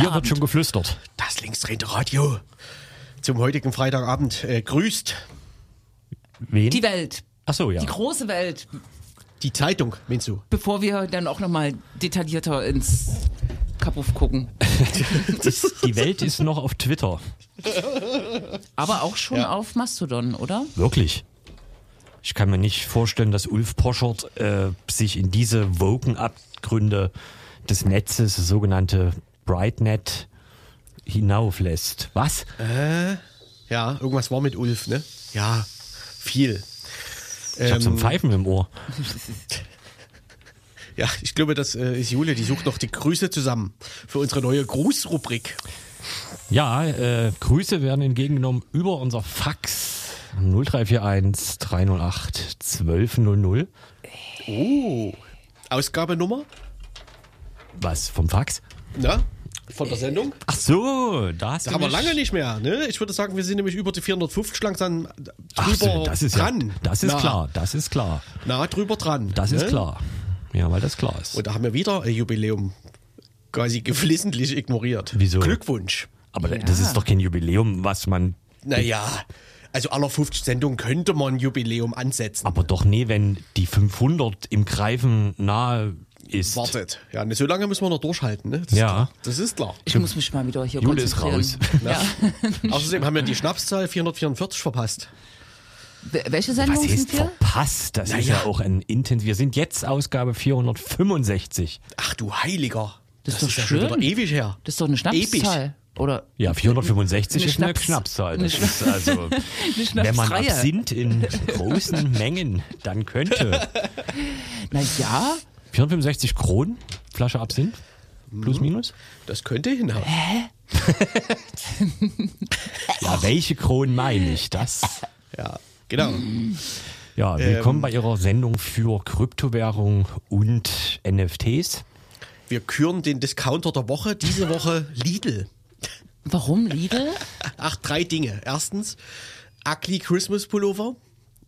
Hier Abend. wird schon geflüstert. Das linksdrehende Radio zum heutigen Freitagabend äh, grüßt Wen? Die Welt. Ach so, ja. Die große Welt. die Zeitung, meinst du? Bevor wir dann auch nochmal detaillierter ins Kapuff gucken. Die Welt ist noch auf Twitter. Aber auch schon Ja. auf Mastodon, oder? Wirklich. Ich kann mir nicht vorstellen, dass Ulf Poschert äh, sich in diese Woken-Abgründe des Netzes, sogenannte Brightnet, hinauflässt. Was? Ja, irgendwas war mit Ulf, ne? Ja, viel. Ich hab so ein Pfeifen im Ohr. Ja, ich glaube, das äh, ist Jule, die sucht noch die Grüße zusammen für unsere neue Grußrubrik. Ja, äh, Grüße werden entgegengenommen über unser Fax 0341 308 1200. Oh, Ausgabenummer? Was, vom Fax? Na, von der Sendung? Ach so, da hast Da du haben wir lange nicht mehr, ne? Ich würde sagen, wir sind nämlich über die 450 langsam drüber Ach so, das ist dran. Ja, das ist nah, klar, das ist klar. Nah drüber dran. Das ist ne? klar. Ja, weil das klar ist. Und da haben wir wieder ein Jubiläum quasi geflissentlich ignoriert. Wieso? Glückwunsch. Aber Ja. das ist doch kein Jubiläum, was man. Naja, also aller 50 Sendungen könnte man ein Jubiläum ansetzen. Aber doch nee, wenn die 500 im Greifen nahe ist. Wartet. Ja, ne, so lange müssen wir noch durchhalten, ne? Das Ja. Ist klar. Das ist klar. Ich muss mich mal wieder hier Jule ist raus. Ja. Außerdem haben wir die Schnapszahl 444 verpasst. Wel- Welche Was Sendung heißt sind wir? verpasst? Das ist Naja. ja auch ein Intens. Wir sind jetzt Ausgabe 465. Ach du Heiliger. Das ist doch ja schön. schon wieder ewig her. Das ist doch eine Schnapszahl. Oder Ja, 465 Eine ist eine Schnaps- Schnapszahl. eine Das ist also, eine wenn man. Absinth in großen Mengen, dann könnte Na ja, 465 Kronen Flasche Absinth plus minus. Das könnte hinhauen. Ja, welche Kronen meine ich? Das. Ja, genau. Ja, willkommen bei Ihrer Sendung für Kryptowährung und NFTs. Wir küren den Discounter der Woche. Diese Woche Lidl. warum Lidl? Ach, drei Dinge. Erstens, Ugly Christmas Pullover.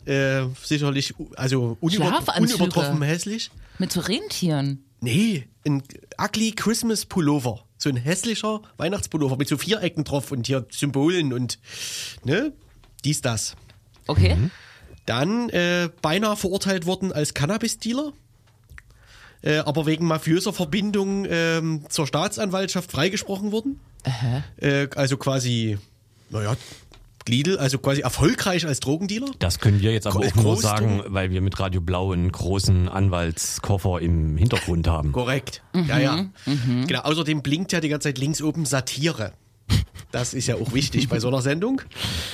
Äh, sicherlich, also unüber, unübertroffen hässlich. Mit so Rentieren. Nee, ein Ugly Christmas Pullover. So ein hässlicher Weihnachtspullover mit so Vierecken drauf und hier Symbolen und, ne? Dies, das. Okay. Dann äh, beinahe verurteilt worden als Cannabis-Dealer. Äh, aber wegen mafiöser Verbindung ähm, zur Staatsanwaltschaft freigesprochen worden. Äh, also quasi, naja, Lidl, also quasi erfolgreich als Drogendealer. Das können wir jetzt aber Gro- auch nur sagen, weil wir mit Radio Blau einen großen Anwaltskoffer im Hintergrund haben. Korrekt. Ja, ja. Genau. Außerdem blinkt ja die ganze Zeit links oben Satire. Das ist ja auch wichtig bei so einer Sendung.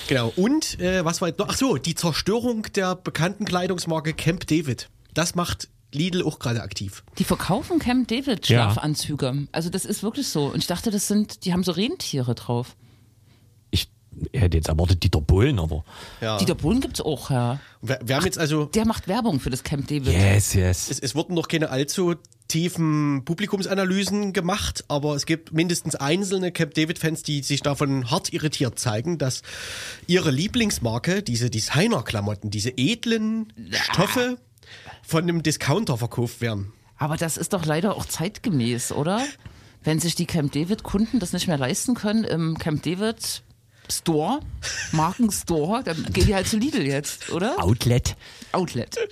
Genau. Und äh, was war jetzt noch? Ach so, die Zerstörung der bekannten Kleidungsmarke Camp David. Das macht Lidl auch gerade aktiv. Die verkaufen Camp David Ja. Schlafanzüge. Also das ist wirklich so. Und ich dachte, das sind, die haben so Rentiere drauf. Ich hätte jetzt erwartet Dieter Bohlen, aber Ja. Dieter Bohlen gibt's auch, ja. Wir, wir haben jetzt also, Der macht Werbung für das Camp David. yes, yes. es, es wurden noch keine allzu tiefen Publikumsanalysen gemacht, aber es gibt mindestens einzelne Camp David-Fans, die sich davon hart irritiert zeigen, dass ihre Lieblingsmarke, diese Designer-Klamotten, diese edlen Stoffe von einem Discounter verkauft werden. Aber das ist doch leider auch zeitgemäß, oder? Wenn sich die Camp David Kunden das nicht mehr leisten können im Camp David Store, Markenstore, dann gehen die halt zu Lidl jetzt, oder? Outlet. Outlet.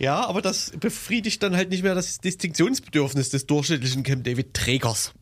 Ja, aber das befriedigt dann halt nicht mehr das Distinktionsbedürfnis des durchschnittlichen Camp David-Trägers.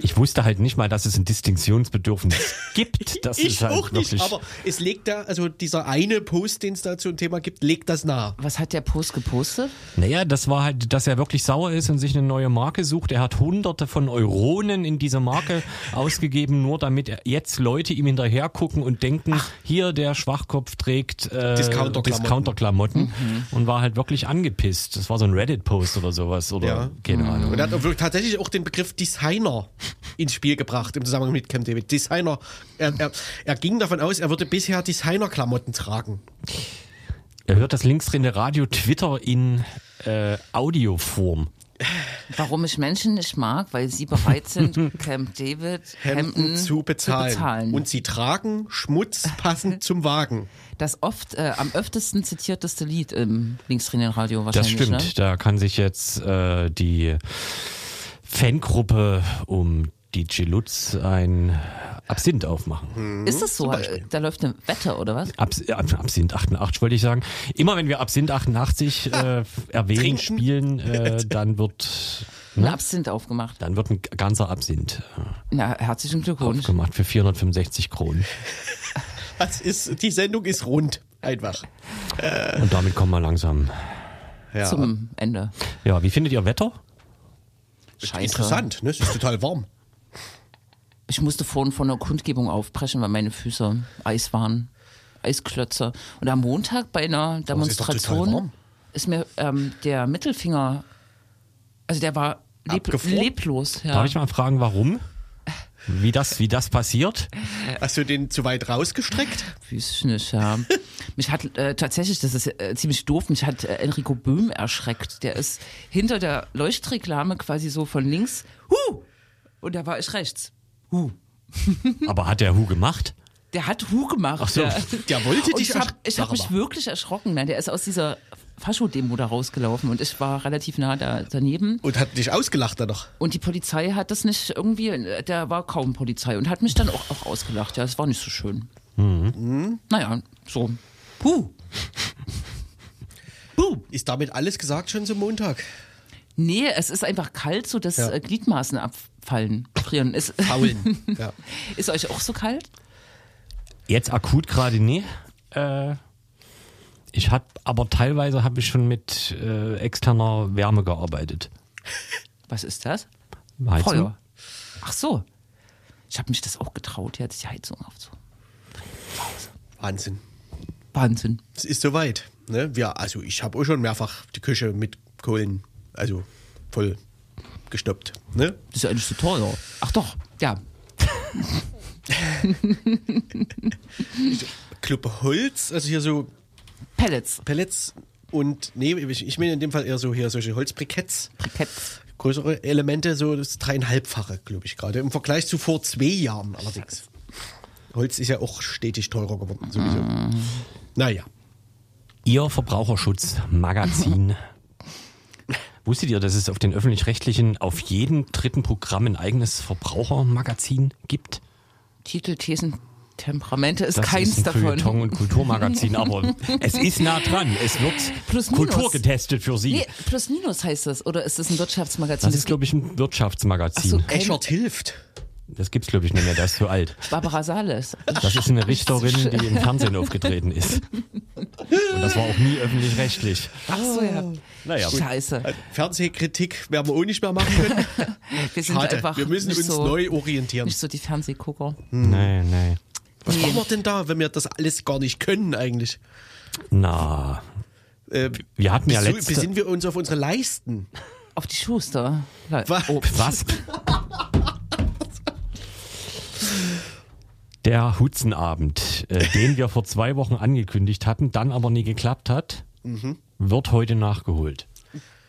Ich wusste halt nicht mal, dass es ein Distinktionsbedürfnis gibt. Das Ich ist halt auch nicht, wirklich, aber es legt da, also dieser eine Post, den es da zu einem Thema gibt, legt das nahe. Was hat der Post gepostet? Naja, das war halt, dass er wirklich sauer ist und sich eine neue Marke sucht. Er hat hunderte von Euronen in diese Marke ausgegeben, nur damit jetzt Leute ihm hinterher gucken und denken, hier der Schwachkopf trägt äh, Discounter-Klamotten. Discounter-Klamotten und war halt wirklich angepisst. Das war so ein Reddit-Post oder sowas oder Ja. keine Ahnung. Und er hat auch wirklich tatsächlich auch den Begriff Designer ins Spiel gebracht im Zusammenhang mit Camp David. Designer, er, er, er ging davon aus, er würde bisher Designerklamotten tragen. Er hört das linksdrehende Radio Twitter in äh, Audioform. Warum ich Menschen nicht mag, weil sie bereit sind, Camp David Hemden, Hemden zu, bezahlen. zu bezahlen. Und sie tragen Schmutz passend zum Wagen. das oft äh, am öftesten zitierteste Lied im linksdrehenden Radio Das wahrscheinlich. stimmt. Ne? Da kann sich jetzt äh, die Fangruppe um DJ Lutz ein Absinth aufmachen. Ist das so? Da läuft eine Wette oder was? Abs äh, Absinth 88 wollte ich sagen. Immer wenn wir Absinth 88 äh, erwähnen, Trinken. spielen, äh, dann wird Ein ne? Absinth aufgemacht. dann wird ein ganzer Absinth äh, Na, herzlichen Glückwunsch. aufgemacht für 465 Kronen. Das ist, die Sendung ist rund. Einfach. Und damit kommen wir langsam. Ja. Zum Ende. Ja, wie findet ihr Wetter? Scheiße. Interessant, ne? Es ist total warm. Ich musste vorhin von einer Kundgebung aufbrechen, weil meine Füße Eis waren. Eisklötze. Und am Montag bei einer ist Demonstration warm. ist, mir ähm, der Mittelfinger, also der war leb Abgefroren? leblos. Ja. Darf ich mal fragen, warum? Wie das, wie das passiert? Hast du den zu weit rausgestreckt? Ich nicht, ja. mich hat äh, tatsächlich, das ist äh, ziemlich doof, mich hat äh, Enrico Böhm erschreckt. Der ist hinter der Leuchtreklame quasi so von links, hu! Und da war ich rechts. Hu. Aber hat der Hu gemacht? Der hat Hu gemacht. Ach so, der, der wollte und dich Ich habe ersch- ich Sag hab mich wirklich erschrocken. Nein, der ist aus dieser Fascho-Demo da rausgelaufen und ich war relativ nah da, daneben. Und hat dich ausgelacht dann noch. Und die Polizei hat das nicht irgendwie, der war kaum Polizei und hat mich dann auch, auch ausgelacht. Ja, es war nicht so schön. Mhm. Naja, so. Puh. Puh. Ist damit alles gesagt schon zum Montag? Nee, es ist einfach kalt, so dass Ja. äh, Gliedmaßen abfallen, frieren. Ist, Faulen. ja. ist euch auch so kalt? Jetzt akut gerade nie. Äh, ich hab, aber teilweise habe ich schon mit äh, externer Wärme gearbeitet. Was ist das? Heizung? Feuer. Ach so. Ich habe mich das auch getraut, jetzt die Heizung aufzu. Wahnsinn. Wahnsinn. Es ist soweit. Ne? Wir, also ich habe auch schon mehrfach die Küche mit Kohlen, also voll gestoppt. Ne? Das ist ja eigentlich so teuer. Ach doch, ja. Club Holz, also hier so Pellets. Pellets und nee, ich, ich meine in dem Fall eher so hier solche Holzbriketts. Briketts. Größere Elemente, so das dreieinhalbfache, glaube ich gerade. Im Vergleich zu vor zwei Jahren allerdings. Holz ist ja auch stetig teurer geworden, sowieso. Naja. Ihr Verbraucherschutzmagazin. Wusstet ihr, dass es auf den öffentlich-rechtlichen auf jedem dritten Programm ein eigenes Verbrauchermagazin gibt? Titel, Thesen, Temperamente ist Das keins ist ein davon. Feuilleton- und Kulturmagazin, aber es ist nah dran. Es wird Plus. Kultur getestet für Sie. Nee, plus minus heißt das. Oder ist das ein Wirtschaftsmagazin? Das ist, glaube ich, ein Wirtschaftsmagazin. Ach so. Eschert hilft. Das gibt's, glaube ich, nicht mehr. Das ist zu alt. Barbara Sales. Das ist eine Richterin, die im Fernsehen aufgetreten ist. Und das war auch nie öffentlich-rechtlich. Ach so, ja. Naja, Scheiße. Fernsehkritik werden wir auch nicht mehr machen können. Wir sind Schade. einfach Wir müssen uns so, neu orientieren. nicht so die Fernsehgucker. nee, nee. Was machen wir denn da, wenn wir das alles gar nicht können eigentlich? Na, Äh, wir hatten ja letzte... besinnen wir uns auf unsere Leisten. Auf die Schuster. Was? Oh, Was? Der Hutzenabend, äh, den wir vor zwei Wochen angekündigt hatten, dann aber nie geklappt hat, wird heute nachgeholt.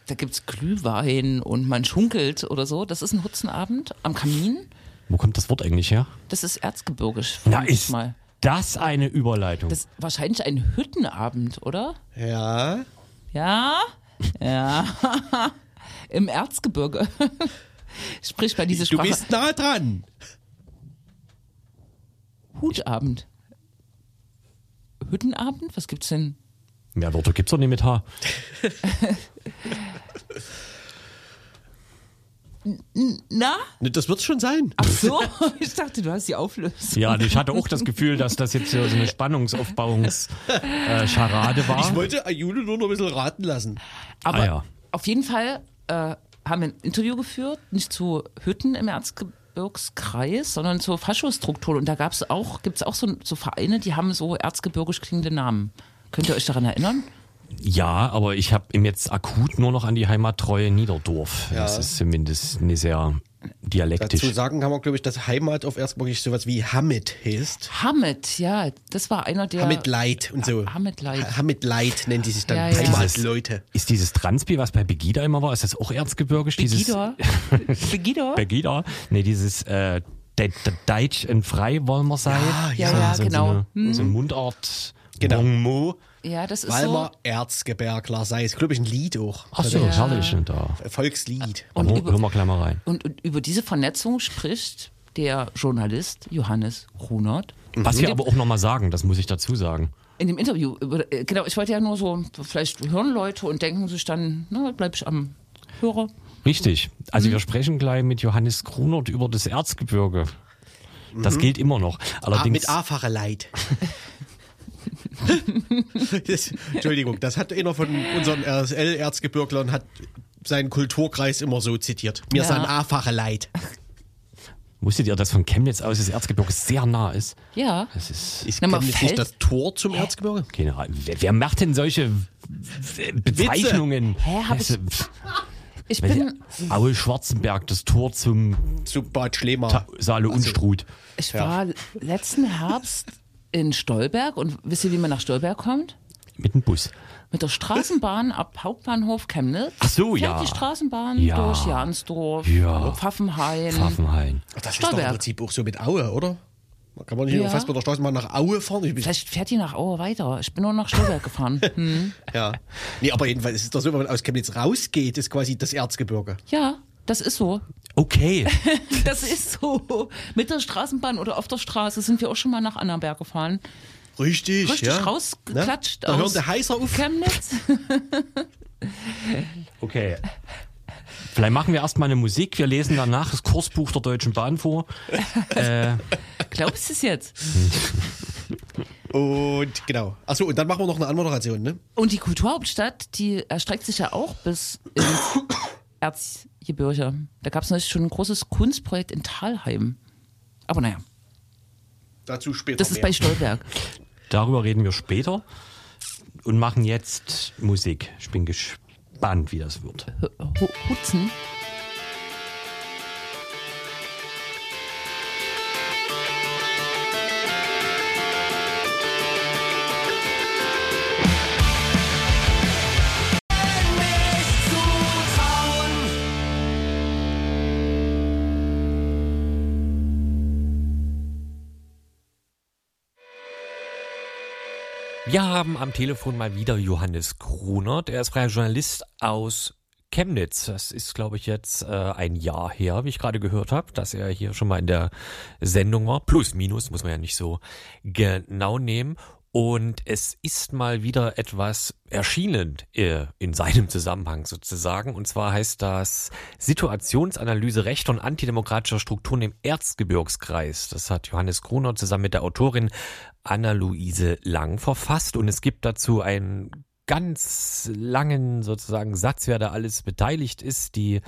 da gibt's Glühwein und man schunkelt oder so. Das ist ein Hutzenabend am Kamin. Wo kommt das Wort eigentlich her? Das ist erzgebirgisch. Na, ist mal. das eine Überleitung? Das ist wahrscheinlich ein Hüttenabend, oder? Ja. Ja, ja. Im Erzgebirge. Sprich bei diese Du Sprache. bist nah dran. Hutabend. Hüttenabend? Was gibt's denn? Mehr Wörter gibt's doch nicht mit H. Na? Ne, Das wird's schon sein. Ach so, ich dachte, du hast die Auflösung. Ja, und ich hatte auch das Gefühl, dass das jetzt so eine Spannungsaufbauungsscharade Scharade war. Ich wollte Ayuno nur noch ein bisschen raten lassen. Aber Ah, ja. auf jeden Fall äh, haben wir ein Interview geführt, nicht zu Hütten im Erzgebirgskreis, sondern zur Faschostruktur. Und da gab's auch, gibt's auch so, so Vereine, die haben so erzgebirgisch klingende Namen. Könnt ihr euch daran erinnern? Ja, aber ich habe ihm jetzt akut nur noch an die Heimattreue Niederdorf. Ja. Das ist zumindest eine sehr dialektisch. Dazu sagen kann man, glaube ich, dass Heimat auf Erzgebirgisch sowas wie Hamid heißt. Hamid, ja, das war einer der. Hamid Light und so. Hamid Light. Hamid Light nennen die sich dann. Ja, ja. Heimatleute. Ist dieses Transpi, was bei Begida immer war, ist das auch erzgebirgisch? Begida? Begida? Begida? Nee, dieses äh, De- De- Deutsch und frei wollen wir sein. Ja, ja, so, genau. So eine, so eine Mundart. Genau. Bon mot. Ja, das ist Walmer Erzgebirgler sei es. Glaube ich, ein Lied auch. Ach so, herrlich. Und da. Volkslied. Und Hör- über- Hören wir gleich mal rein. so. Und, und über diese Vernetzung spricht der Journalist Johannes Runert. Was wir aber auch nochmal sagen, das muss ich dazu sagen. In dem Interview, über, äh, genau, ich wollte ja nur so, vielleicht hören Leute und denken sich dann, na, bleib ich am Hörer. Richtig. Also wir sprechen gleich mit Johannes Grunert über das Erzgebirge. Das gilt immer noch. Ah, Allerdings, mit A-fache Leid. das, Entschuldigung, das hat einer von unseren RSL-Erzgebirglern hat seinen Kulturkreis immer so zitiert. Mir Ja. sind A-fache Leid. wusstet ihr, dass von Chemnitz aus das Erzgebirge sehr nah ist? Ja. Das ist Ist Na, Chemnitz fällt- nicht das Tor zum Erzgebirge? keine Ahnung. Wer, wer macht denn solche Bezeichnungen? Hä, hab ich- Also, pff, Ich bin, Aue Schwarzenberg, das Tor zum Zu Bad Schlema. Ta Saale Unstrut. ich Ja. war letzten Herbst in Stolberg und wisst ihr, wie man nach Stolberg kommt? Mit dem Bus. Mit der Straßenbahn ab Hauptbahnhof Chemnitz. Ach so, fährt ja. die Straßenbahn Ja. durch Jansdorf, Ja. Pfaffenhain. Pfaffenhain. Das ist doch im Stolberg. Prinzip auch so mit Aue, oder? Kann man nicht Ja. fast mit der Straßenbahn nach Aue fahren? Ich bin, Vielleicht fährt die nach Aue weiter. Ich bin nur nach Stolberg gefahren. Hm. ja. Nee, aber jedenfalls ist es doch so, wenn man aus Chemnitz rausgeht, ist quasi das Erzgebirge. Ja, das ist so. Okay. Das ist so. Mit der Straßenbahn oder auf der Straße sind wir auch schon mal nach Annaberg gefahren. Richtig, Richtig ja. rausgeklatscht Ne? Da hören aus der Heißer auf. Chemnitz. Okay. Vielleicht machen wir erstmal eine Musik. Wir lesen danach das Kursbuch der Deutschen Bahn vor. Glaubst du es jetzt? Und genau. Achso, und dann machen wir noch eine Anmoderation, ne? Und die Kulturhauptstadt, die erstreckt sich ja auch bis ins Erzgebirge. Da gab es natürlich schon ein großes Kunstprojekt in Talheim. Aber naja, Dazu später das ist mehr. bei Stolberg. Darüber reden wir später und machen jetzt Musik. Ich bin gespannt, wie das wird. Hu- Hutzen. Wir haben am Telefon mal wieder Johannes Grunert. Er ist freier Journalist aus Chemnitz. Das ist, glaube ich, jetzt äh, ein Jahr her, wie ich gerade gehört habe, dass er hier schon mal in der Sendung war. Plus, minus, muss man ja nicht so genau nehmen. Und es ist mal wieder etwas erschienen äh, in seinem Zusammenhang sozusagen. Und zwar heißt das Situationsanalyse rechter und antidemokratischer Strukturen im Erzgebirgskreis. Das hat Johannes Gruner zusammen mit der Autorin Anna-Luise Lang verfasst. Und es gibt dazu einen ganz langen sozusagen Satz, wer da alles beteiligt ist. Die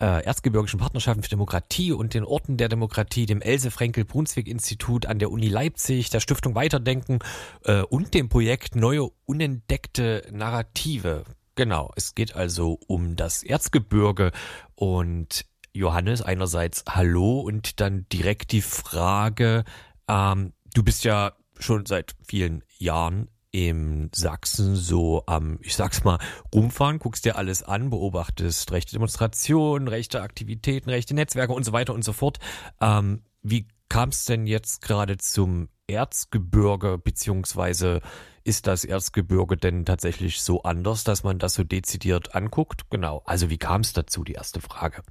äh, Erzgebirgischen Partnerschaften für Demokratie und den Orten der Demokratie, dem Else-Frenkel-Brunswick-Institut an der Uni Leipzig, der Stiftung Weiterdenken äh, und dem Projekt Neue Unentdeckte Narrative. Genau, es geht also um das Erzgebirge und Johannes einerseits Hallo und dann direkt die Frage, ähm, du bist ja schon seit vielen Jahren im Sachsen so am, ich sag's mal, rumfahren, guckst dir alles an, beobachtest rechte Demonstrationen, rechte Aktivitäten, rechte Netzwerke und so weiter und so fort. Ähm, wie kam es denn jetzt gerade zum Erzgebirge, beziehungsweise ist das Erzgebirge denn tatsächlich so anders, dass man das so dezidiert anguckt? Genau, also wie kam es dazu, die erste Frage.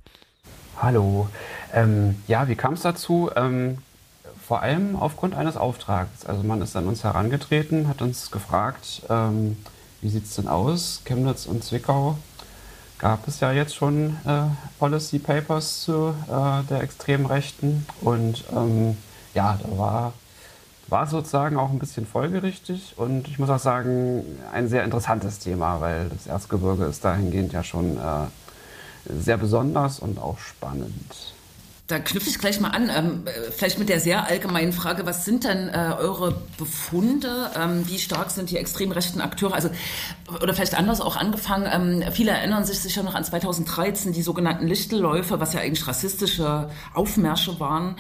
Hallo. Ähm, ja, wie kam es dazu? Ähm, vor allem aufgrund eines Auftrags. Also man ist an uns herangetreten, hat uns gefragt, ähm, wie sieht es denn aus? Chemnitz und Zwickau gab es ja jetzt schon äh, Policy Papers zu äh, der extremen Rechten. Und ähm, ja, da war, war sozusagen auch ein bisschen folgerichtig. Und ich muss auch sagen, ein sehr interessantes Thema, weil das Erzgebirge ist dahingehend ja schon... Äh, sehr besonders und auch spannend. Da knüpfe ich gleich mal an, ähm, vielleicht mit der sehr allgemeinen Frage, was sind denn äh, eure Befunde? Ähm, wie stark sind die extrem rechten Akteure? Also, oder vielleicht anders auch angefangen, ähm, viele erinnern sich sicher noch an 2013, die sogenannten Lichtelläufe, was ja eigentlich rassistische Aufmärsche waren.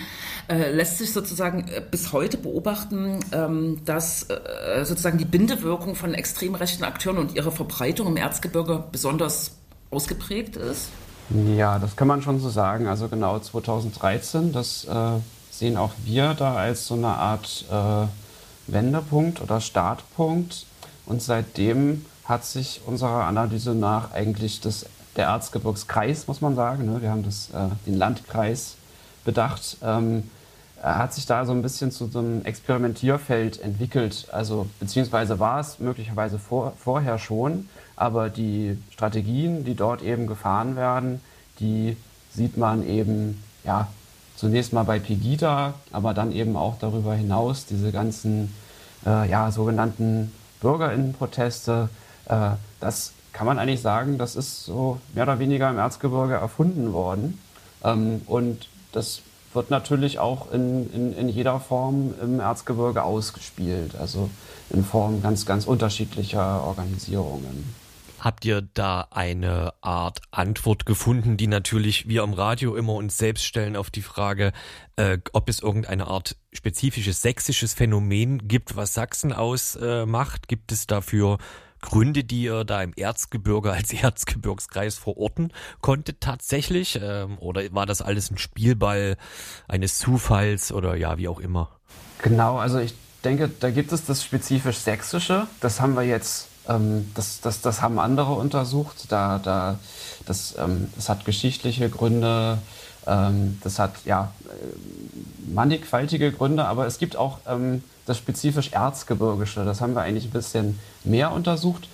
Äh, lässt sich sozusagen äh, bis heute beobachten, ähm, dass äh, sozusagen die Bindewirkung von extrem rechten Akteuren und ihre Verbreitung im Erzgebirge besonders ausgeprägt ist? Ja, das kann man schon so sagen. Also genau 2013, das äh, sehen auch wir da als so eine Art äh, Wendepunkt oder Startpunkt. Und seitdem hat sich unserer Analyse nach eigentlich das, der Erzgebirgskreis, muss man sagen, ne, wir haben das, äh, den Landkreis bedacht, ähm, hat sich da so ein bisschen zu so einem Experimentierfeld entwickelt. Also beziehungsweise war es möglicherweise vor, vorher schon, aber die Strategien, die dort eben gefahren werden, die sieht man eben, ja, zunächst mal bei Pegida, aber dann eben auch darüber hinaus diese ganzen, äh, ja, sogenannten Bürgerinnenproteste. Äh, das kann man eigentlich sagen, das ist so mehr oder weniger im Erzgebirge erfunden worden. Ähm, und das wird natürlich auch in, in, in jeder Form im Erzgebirge ausgespielt, also in Form ganz, ganz unterschiedlicher Organisierungen. Habt ihr da eine Art Antwort gefunden, die natürlich wir am Radio immer uns selbst stellen auf die Frage, äh, ob es irgendeine Art spezifisches sächsisches Phänomen gibt, was Sachsen ausmacht? Äh, gibt es dafür Gründe, die ihr da im Erzgebirge als Erzgebirgskreis verorten konntet tatsächlich? Ähm, oder war das alles ein Spielball eines Zufalls oder ja, wie auch immer? Genau, also ich denke, da gibt es das spezifisch Sächsische. Das haben wir jetzt ähm, das, das, das haben andere untersucht. Da, da, das, ähm, das hat geschichtliche Gründe, ähm, das hat ja äh, mannigfaltige Gründe, aber es gibt auch ähm, das spezifisch Erzgebirgische. Das haben wir eigentlich ein bisschen mehr untersucht.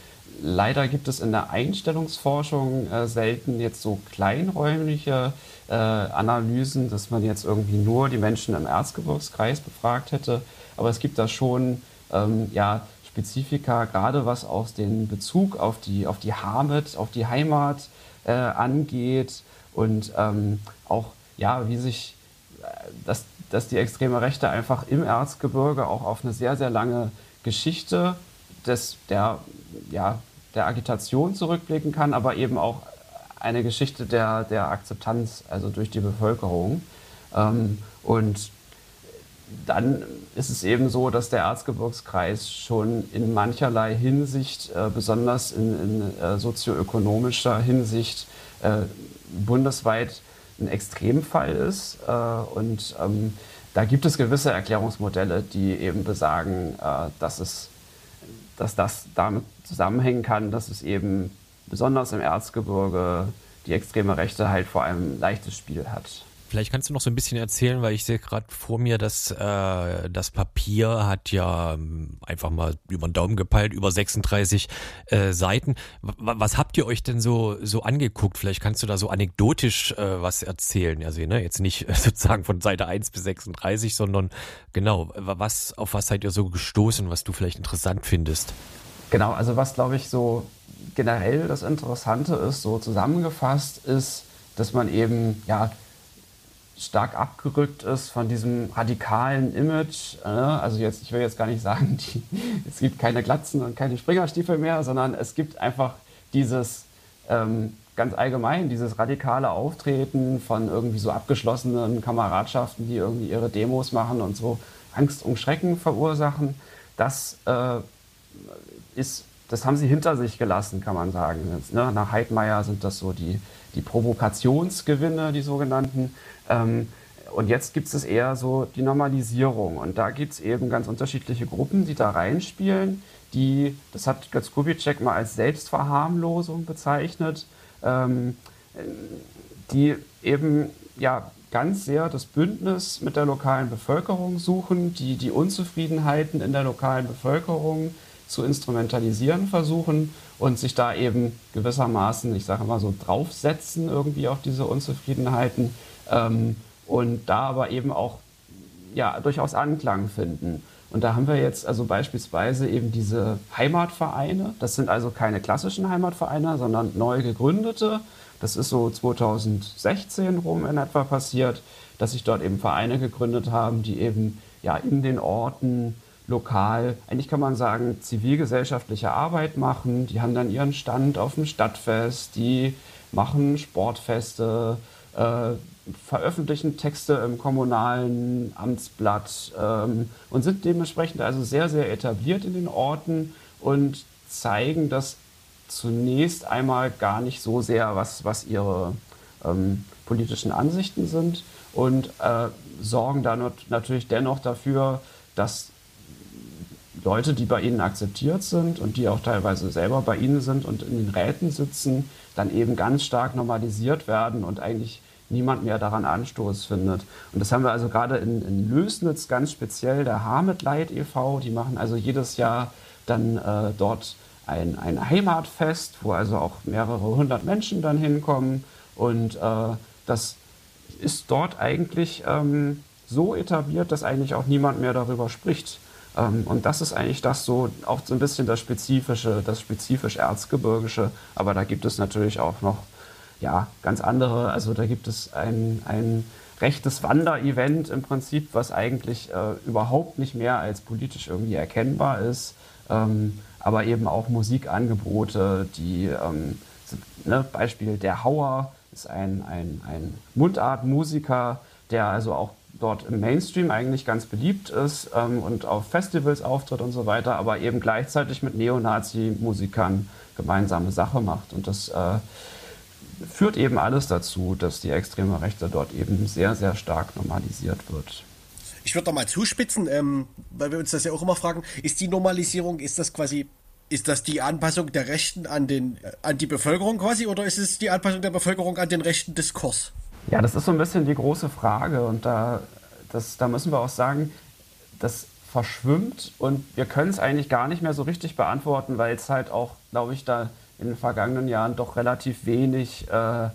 Leider gibt es in der Einstellungsforschung äh, selten jetzt so kleinräumliche äh, Analysen, dass man jetzt irgendwie nur die Menschen im Erzgebirgskreis befragt hätte. Aber es gibt da schon ähm, ja, Spezifika, gerade was aus den Bezug auf die, auf die Hamid, auf die Heimat äh, angeht und ähm, auch, ja, wie sich, äh, dass, dass die extreme Rechte einfach im Erzgebirge auch auf eine sehr, sehr lange Geschichte des, der, ja, der Agitation zurückblicken kann, aber eben auch eine Geschichte der, der Akzeptanz, also durch die Bevölkerung. Ähm, und dann ist es eben so, dass der Erzgebirgskreis schon in mancherlei Hinsicht, äh, besonders in, in äh, sozioökonomischer Hinsicht, äh, bundesweit ein Extremfall ist. Äh, und ähm, da gibt es gewisse Erklärungsmodelle, die eben besagen, äh, dass, es, dass das damit zusammenhängen kann, dass es eben besonders im Erzgebirge die extreme Rechte halt vor allem leichtes Spiel hat. Vielleicht kannst du noch so ein bisschen erzählen, weil ich sehe gerade vor mir, dass äh, das Papier hat ja ähm, einfach mal über den Daumen gepeilt, über 36 äh, Seiten. W was habt ihr euch denn so so angeguckt? Vielleicht kannst du da so anekdotisch äh, was erzählen. Also, ne, jetzt nicht sozusagen von Seite 1 bis 36, sondern genau, was auf was seid ihr so gestoßen, was du vielleicht interessant findest? Genau, also was glaube ich so generell das Interessante ist, so zusammengefasst ist, dass man eben ja stark abgerückt ist von diesem radikalen Image. Äh, also jetzt, ich will jetzt gar nicht sagen, die, es gibt keine Glatzen und keine Springerstiefel mehr, sondern es gibt einfach dieses ähm, ganz allgemein, dieses radikale Auftreten von irgendwie so abgeschlossenen Kameradschaften, die irgendwie ihre Demos machen und so Angst und Schrecken verursachen. Das äh, ist das haben sie hinter sich gelassen, kann man sagen. Jetzt, ne? Nach Heidmeier sind das so die, die Provokationsgewinne, die sogenannten. Ähm, und jetzt gibt es eher so die Normalisierung. Und da gibt es eben ganz unterschiedliche Gruppen, die da reinspielen, die, das hat Götz Kubitschek mal als Selbstverharmlosung bezeichnet, ähm, die eben ja ganz sehr das Bündnis mit der lokalen Bevölkerung suchen, die die Unzufriedenheiten in der lokalen Bevölkerung zu instrumentalisieren versuchen und sich da eben gewissermaßen, ich sage mal so, draufsetzen irgendwie auf diese Unzufriedenheiten ähm, und da aber eben auch ja, durchaus Anklang finden. Und da haben wir jetzt also beispielsweise eben diese Heimatvereine. Das sind also keine klassischen Heimatvereine, sondern neu gegründete. Das ist so 2016 rum in etwa passiert, dass sich dort eben Vereine gegründet haben, die eben ja in den Orten lokal, eigentlich kann man sagen, zivilgesellschaftliche Arbeit machen. Die haben dann ihren Stand auf dem Stadtfest, die machen Sportfeste, äh, veröffentlichen Texte im kommunalen Amtsblatt ähm, und sind dementsprechend also sehr, sehr etabliert in den Orten und zeigen das zunächst einmal gar nicht so sehr, was, was ihre ähm, politischen Ansichten sind und äh, sorgen dann natürlich dennoch dafür, dass Leute, die bei ihnen akzeptiert sind und die auch teilweise selber bei ihnen sind und in den Räten sitzen, dann eben ganz stark normalisiert werden und eigentlich niemand mehr daran Anstoß findet. Und das haben wir also gerade in, in Lösnitz ganz speziell, der Hamitleid e.V., die machen also jedes Jahr dann äh, dort ein, ein Heimatfest, wo also auch mehrere hundert Menschen dann hinkommen. Und äh, das ist dort eigentlich ähm, so etabliert, dass eigentlich auch niemand mehr darüber spricht. Ähm, und das ist eigentlich das so, auch so ein bisschen das Spezifische, das spezifisch Erzgebirgische. Aber da gibt es natürlich auch noch ja, ganz andere. Also da gibt es ein, ein rechtes Wanderevent im Prinzip, was eigentlich äh, überhaupt nicht mehr als politisch irgendwie erkennbar ist. Ähm, aber eben auch Musikangebote, die ähm, sind, ne, Beispiel der Hauer ist ein, ein, ein Mundartmusiker, der also auch dort im Mainstream eigentlich ganz beliebt ist ähm, und auf Festivals auftritt und so weiter, aber eben gleichzeitig mit Neonazi-Musikern gemeinsame Sache macht. Und das äh, führt eben alles dazu, dass die extreme Rechte dort eben sehr, sehr stark normalisiert wird. Ich würde da mal zuspitzen, ähm, weil wir uns das ja auch immer fragen, ist die Normalisierung, ist das quasi, ist das die Anpassung der Rechten an, den, äh, an die Bevölkerung quasi oder ist es die Anpassung der Bevölkerung an den rechten Diskurs? Ja, das ist so ein bisschen die große Frage und da, das, da müssen wir auch sagen, das verschwimmt und wir können es eigentlich gar nicht mehr so richtig beantworten, weil es halt auch, glaube ich, da in den vergangenen Jahren doch relativ wenig, äh,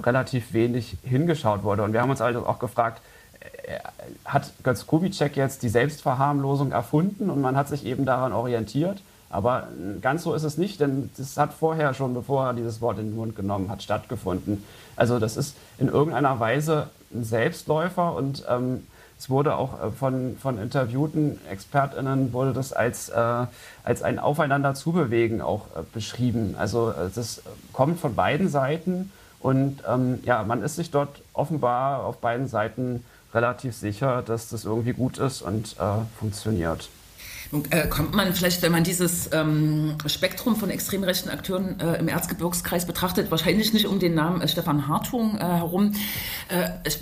relativ wenig hingeschaut wurde. Und wir haben uns also auch gefragt, äh, hat Götz Kubitschek jetzt die Selbstverharmlosung erfunden und man hat sich eben daran orientiert? Aber ganz so ist es nicht, denn das hat vorher schon, bevor er dieses Wort in den Mund genommen hat, stattgefunden. Also das ist in irgendeiner Weise ein Selbstläufer und ähm, es wurde auch äh, von, von interviewten ExpertInnen wurde das als, äh, als ein Aufeinander zubewegen auch äh, beschrieben. Also äh, das kommt von beiden Seiten und ähm, ja, man ist sich dort offenbar auf beiden Seiten relativ sicher, dass das irgendwie gut ist und äh, funktioniert. Äh, kommt man vielleicht, wenn man dieses ähm, Spektrum von extrem rechten Akteuren äh, im Erzgebirgskreis betrachtet, wahrscheinlich nicht um den Namen äh, Stefan Hartung äh, herum. Äh, ich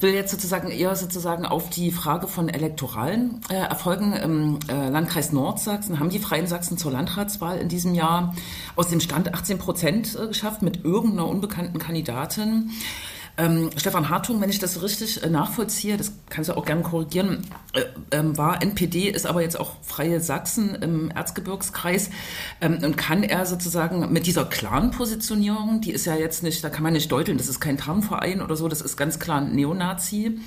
will jetzt sozusagen eher sozusagen auf die Frage von elektoralen äh, Erfolgen im Landkreis Nordsachsen. Haben die Freien Sachsen zur Landratswahl in diesem Jahr aus dem Stand 18 Prozent geschafft mit irgendeiner unbekannten Kandidatin? Ähm, Stefan Hartung, wenn ich das richtig äh, nachvollziehe, das kannst du auch gerne korrigieren, äh, ähm, war NPD, ist aber jetzt auch Freie Sachsen im Erzgebirgskreis. Ähm, und kann er sozusagen mit dieser klaren Positionierung, die ist ja jetzt nicht, da kann man nicht deuteln, das ist kein Tarnverein oder so, das ist ganz klar ein Neonazi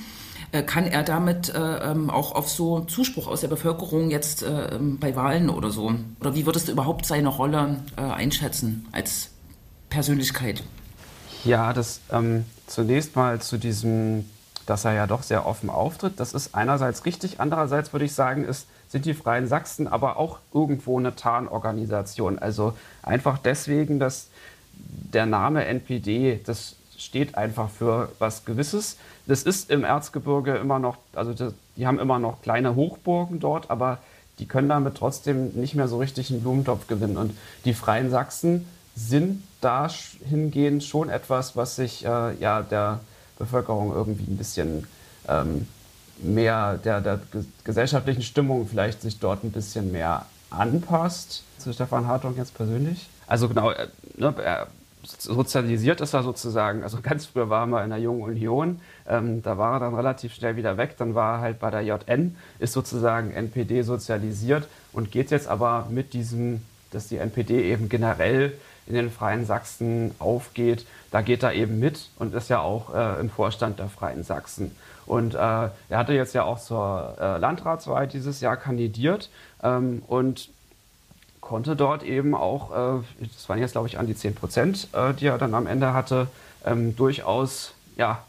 äh, kann er damit äh, ähm, auch auf so Zuspruch aus der Bevölkerung jetzt äh, ähm, bei Wahlen oder so? Oder wie würdest du überhaupt seine Rolle einschätzen als Persönlichkeit? Ja, das ähm, zunächst mal zu diesem, dass er ja doch sehr offen auftritt. Das ist einerseits richtig, andererseits würde ich sagen, ist, sind die Freien Sachsen aber auch irgendwo eine Tarnorganisation. Also einfach deswegen, dass der Name NPD, das steht einfach für was Gewisses. Das ist im Erzgebirge immer noch, also die haben immer noch kleine Hochburgen dort, aber die können damit trotzdem nicht mehr so richtig einen Blumentopf gewinnen. Und die Freien Sachsen sind dahingehend schon etwas, was sich äh, ja der Bevölkerung irgendwie ein bisschen ähm, mehr der, der gesellschaftlichen Stimmung vielleicht sich dort ein bisschen mehr anpasst. Zu Stefan Hartung jetzt persönlich. Also genau, äh, ne, er sozialisiert ist er sozusagen. Also ganz früher war er in der Jungen Union, ähm, da war er dann relativ schnell wieder weg. Dann war er halt bei der JN, ist sozusagen NPD sozialisiert und geht jetzt aber mit diesem, dass die NPD eben generell in den Freien Sachsen aufgeht, da geht er eben mit und ist ja auch äh, im Vorstand der Freien Sachsen. Und äh, er hatte jetzt ja auch zur äh, Landratswahl dieses Jahr kandidiert ähm, und konnte dort eben auch, äh, das waren jetzt glaube ich an die 10 Prozent, äh, die er dann am Ende hatte, ähm, durchaus ja,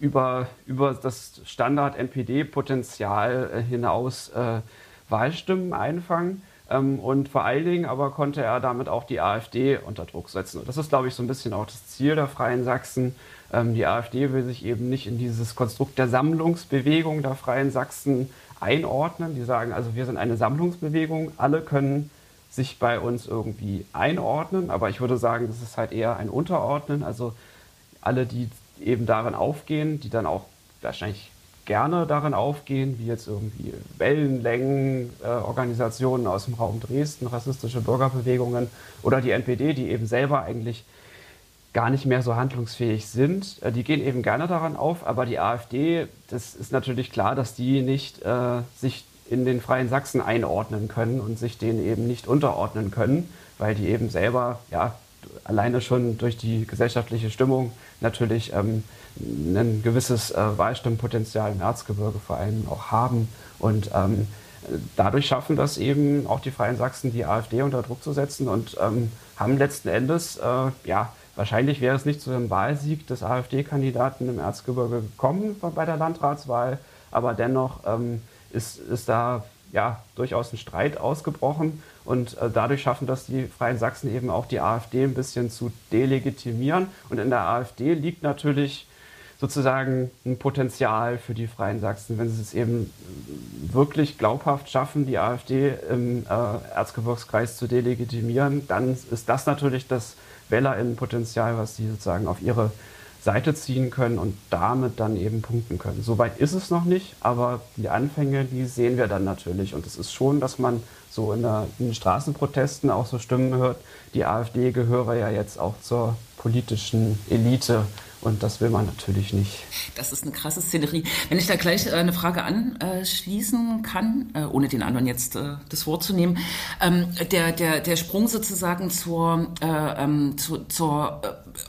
über, über das Standard-NPD-Potenzial äh, hinaus Wahlstimmen einfangen. Ähm, und vor allen Dingen aber konnte er damit auch die AfD unter Druck setzen. Und das ist, glaube ich, so ein bisschen auch das Ziel der Freien Sachsen. Ähm, die AfD will sich eben nicht in dieses Konstrukt der Sammlungsbewegung der Freien Sachsen einordnen. Die sagen also, wir sind eine Sammlungsbewegung, alle können sich bei uns irgendwie einordnen, aber ich würde sagen, das ist halt eher ein Unterordnen. Also alle, die eben darin aufgehen, die dann auch wahrscheinlich gerne darin aufgehen, wie jetzt irgendwie Wellenlängen-Organisationen äh, aus dem Raum Dresden, rassistische Bürgerbewegungen oder die NPD, die eben selber eigentlich gar nicht mehr so handlungsfähig sind. Äh, die gehen eben gerne daran auf, aber die AfD, das ist natürlich klar, dass die nicht äh, sich in den Freien Sachsen einordnen können und sich denen eben nicht unterordnen können, weil die eben selber ja alleine schon durch die gesellschaftliche Stimmung natürlich ähm, ein gewisses äh, Wahlstimmenpotenzial im Erzgebirge vor allem auch haben und ähm, dadurch schaffen das eben auch die Freien Sachsen, die AfD unter Druck zu setzen und ähm, haben letzten Endes, äh, ja, wahrscheinlich wäre es nicht zu einem Wahlsieg des AfD-Kandidaten im Erzgebirge gekommen bei der Landratswahl, aber dennoch ähm, ist, ist da ja durchaus ein Streit ausgebrochen und äh, dadurch schaffen das die Freien Sachsen eben auch die AfD ein bisschen zu delegitimieren und in der AfD liegt natürlich sozusagen ein Potenzial für die Freien Sachsen, wenn sie es eben wirklich glaubhaft schaffen, die AfD im äh, Erzgebirgskreis zu delegitimieren, dann ist das natürlich das WählerInnenpotenzial, was sie sozusagen auf ihre Seite ziehen können und damit dann eben punkten können. Soweit ist es noch nicht, aber die Anfänge, die sehen wir dann natürlich. Und es ist schon, dass man so in, der, in den Straßenprotesten auch so Stimmen hört, die AfD gehöre ja jetzt auch zur politischen Elite und das will man natürlich nicht. Das ist eine krasse Szenerie. Wenn ich da gleich äh, eine Frage anschließen kann, äh, ohne den anderen jetzt äh, das Wort zu nehmen, ähm, der, der, der Sprung sozusagen zur, ähm, zu, zur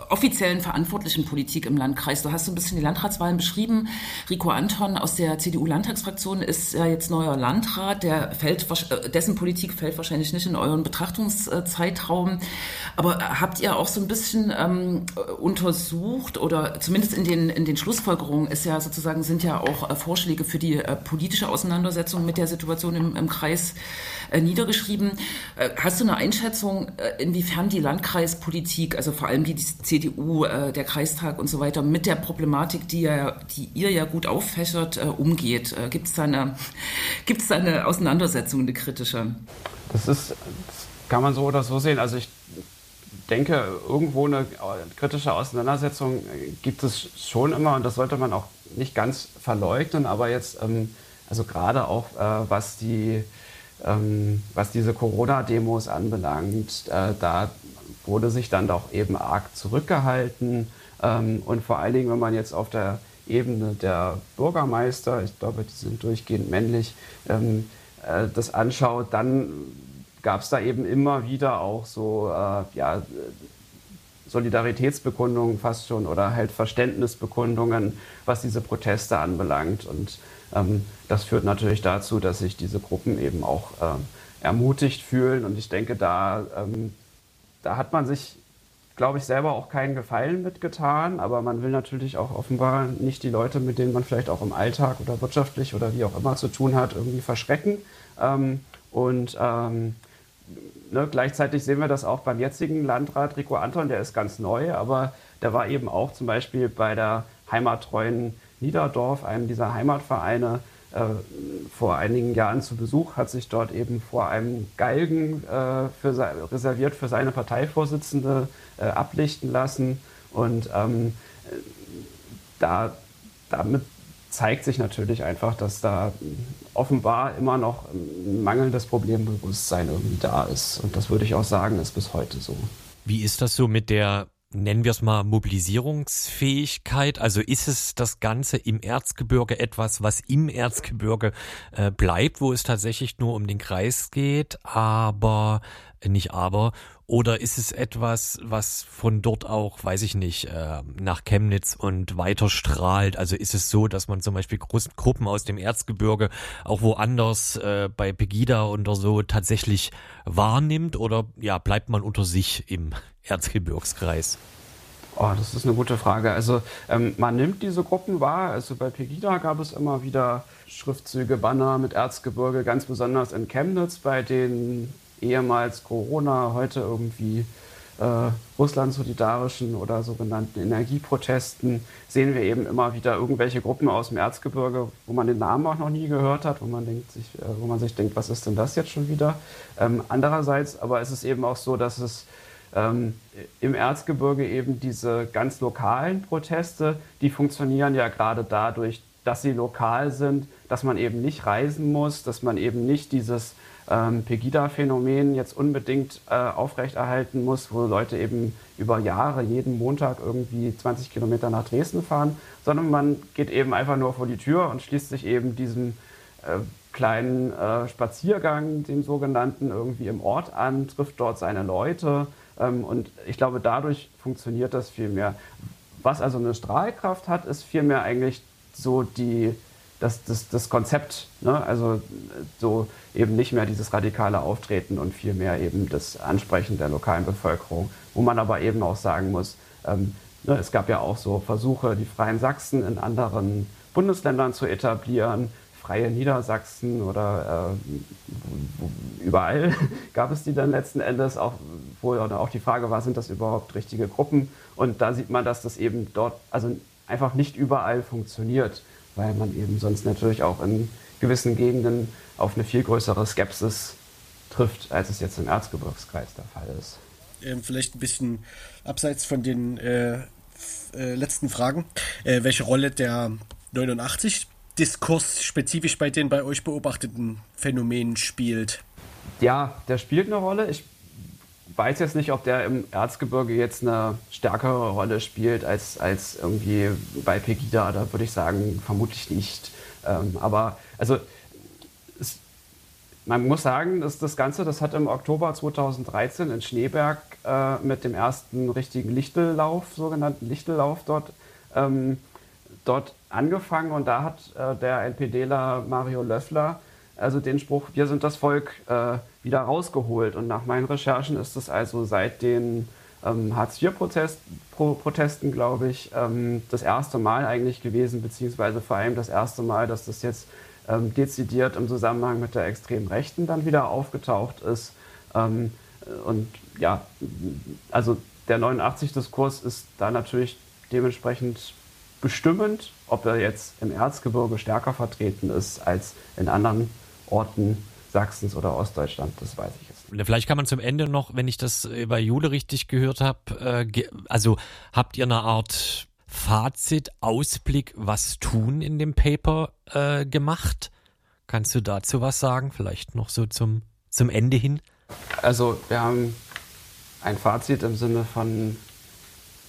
offiziellen verantwortlichen Politik im Landkreis. Du hast so ein bisschen die Landratswahlen beschrieben. Rico Anton aus der CDU-Landtagsfraktion ist ja jetzt neuer Landrat. Der fällt, dessen Politik fällt wahrscheinlich nicht in euren Betrachtungszeitraum. Aber habt ihr auch so ein bisschen ähm, untersucht oder zumindest in den, in den Schlussfolgerungen ist ja sozusagen, sind ja auch äh, Vorschläge für die äh, politische Auseinandersetzung mit der Situation im, im Kreis äh, niedergeschrieben. Äh, hast du eine Einschätzung, äh, inwiefern die Landkreispolitik, also vor allem die, die CDU, äh, der Kreistag und so weiter, mit der Problematik, die, ja, die ihr ja gut auffächert, umgeht? Gibt es da, eine, da eine Auseinandersetzung, eine kritische? Das ist, das kann man so oder so sehen. Also ich denke, irgendwo eine kritische Auseinandersetzung gibt es schon immer und das sollte man auch nicht ganz verleugnen, aber jetzt, ähm, also gerade auch äh, was die ähm, was diese Corona-Demos anbelangt, äh, da wurde sich dann doch eben arg zurückgehalten ähm, und vor allen Dingen, wenn man jetzt auf der Ebene der Bürgermeister, ich glaube, die sind durchgehend männlich, ähm, äh, das anschaut, dann gab es da eben immer wieder auch so äh, ja, Solidaritätsbekundungen fast schon oder halt Verständnisbekundungen, was diese Proteste anbelangt. Und ähm, das führt natürlich dazu, dass sich diese Gruppen eben auch ermutigt fühlen. Und ich denke, da, da hat man sich, glaube ich, selber auch keinen Gefallen mitgetan. Aber man will natürlich auch offenbar nicht die Leute, mit denen man vielleicht auch im Alltag oder wirtschaftlich oder wie auch immer zu tun hat, irgendwie verschrecken. Ähm, und ähm, ne, gleichzeitig sehen wir das auch beim jetzigen Landrat Rico Anton, der ist ganz neu, aber der war eben auch zum Beispiel bei der heimattreuen Niederdorf, einem dieser Heimatvereine, vor einigen Jahren zu Besuch, hat sich dort eben vor einem Galgen äh, für, reserviert für seine Parteivorsitzende äh, ablichten lassen. Und ähm, da, damit zeigt sich natürlich einfach, dass da offenbar immer noch ein mangelndes Problembewusstsein irgendwie da ist. Und das würde ich auch sagen, ist bis heute so. Wie ist das so mit der nennen wir es mal Mobilisierungsfähigkeit? Also ist es das Ganze im Erzgebirge etwas, was im Erzgebirge äh, bleibt, wo es tatsächlich nur um den Kreis geht, aber äh, nicht aber Oder ist es etwas, was von dort auch, weiß ich nicht, äh, nach Chemnitz und weiter strahlt? Also ist es so, dass man zum Beispiel großen Gruppen aus dem Erzgebirge auch woanders äh, bei Pegida oder so tatsächlich wahrnimmt? Oder ja, bleibt man unter sich im Erzgebirgskreis? Oh, das ist eine gute Frage. Also ähm, man nimmt diese Gruppen wahr. Also bei Pegida gab es immer wieder Schriftzüge, Banner mit Erzgebirge, ganz besonders in Chemnitz bei den ehemals Corona, heute irgendwie äh, Russland-solidarischen oder sogenannten Energieprotesten sehen wir eben immer wieder irgendwelche Gruppen aus dem Erzgebirge, wo man den Namen auch noch nie gehört hat, wo man, denkt sich, äh, wo man sich denkt, was ist denn das jetzt schon wieder? Ähm, andererseits aber ist es eben auch so, dass es ähm, im Erzgebirge eben diese ganz lokalen Proteste, die funktionieren ja gerade dadurch, dass sie lokal sind, dass man eben nicht reisen muss, dass man eben nicht dieses ähm, Pegida-Phänomen jetzt unbedingt äh, aufrechterhalten muss, wo Leute eben über Jahre jeden Montag irgendwie 20 Kilometer nach Dresden fahren, sondern man geht eben einfach nur vor die Tür und schließt sich eben diesem äh, kleinen äh, Spaziergang, dem sogenannten, irgendwie im Ort an, trifft dort seine Leute und ich glaube, dadurch funktioniert das viel mehr. Was also eine Strahlkraft hat, ist vielmehr eigentlich so die, das, das, das Konzept. Ne? Also so eben nicht mehr dieses radikale Auftreten und vielmehr eben das Ansprechen der lokalen Bevölkerung, wo man aber eben auch sagen muss, ähm, ne, es gab ja auch so Versuche, die Freien Sachsen in anderen Bundesländern zu etablieren Freie Niedersachsen oder äh, überall gab es die dann letzten Endes, auch, wo dann auch die Frage war, sind das überhaupt richtige Gruppen? Und da sieht man, dass das eben dort also einfach nicht überall funktioniert, weil man eben sonst natürlich auch in gewissen Gegenden auf eine viel größere Skepsis trifft, als es jetzt im Erzgebirgskreis der Fall ist. Ähm, vielleicht ein bisschen abseits von den äh, äh, letzten Fragen. Äh, welche Rolle der 89 Diskurs spezifisch bei den bei euch beobachteten Phänomenen spielt? Ja, der spielt eine Rolle. Ich weiß jetzt nicht, ob der im Erzgebirge jetzt eine stärkere Rolle spielt als, als irgendwie bei Pegida. Da würde ich sagen, vermutlich nicht. Ähm, aber also es, man muss sagen, dass das Ganze, das hat im Oktober 2013 in Schneeberg äh, mit dem ersten richtigen Lichtellauf, sogenannten Lichtellauf dort ähm, dort angefangen und da hat äh, der NPDler Mario Löffler also den Spruch, wir sind das Volk, äh, wieder rausgeholt. Und nach meinen Recherchen ist es also seit den ähm, Hartz-IV-Protesten, glaube ich, ähm, das erste Mal eigentlich gewesen, beziehungsweise vor allem das erste Mal, dass das jetzt ähm, dezidiert im Zusammenhang mit der extremen Rechten dann wieder aufgetaucht ist. Ähm, und ja, also der 89-Diskurs ist da natürlich dementsprechend bestimmend, ob er jetzt im Erzgebirge stärker vertreten ist als in anderen Orten Sachsens oder Ostdeutschland, das weiß ich jetzt nicht. Vielleicht kann man zum Ende noch, wenn ich das bei Jule richtig gehört habe, äh, also habt ihr eine Art Fazit, Ausblick, was tun in dem Paper äh, gemacht? Kannst du dazu was sagen? Vielleicht noch so zum, zum Ende hin? Also wir haben ein Fazit im Sinne von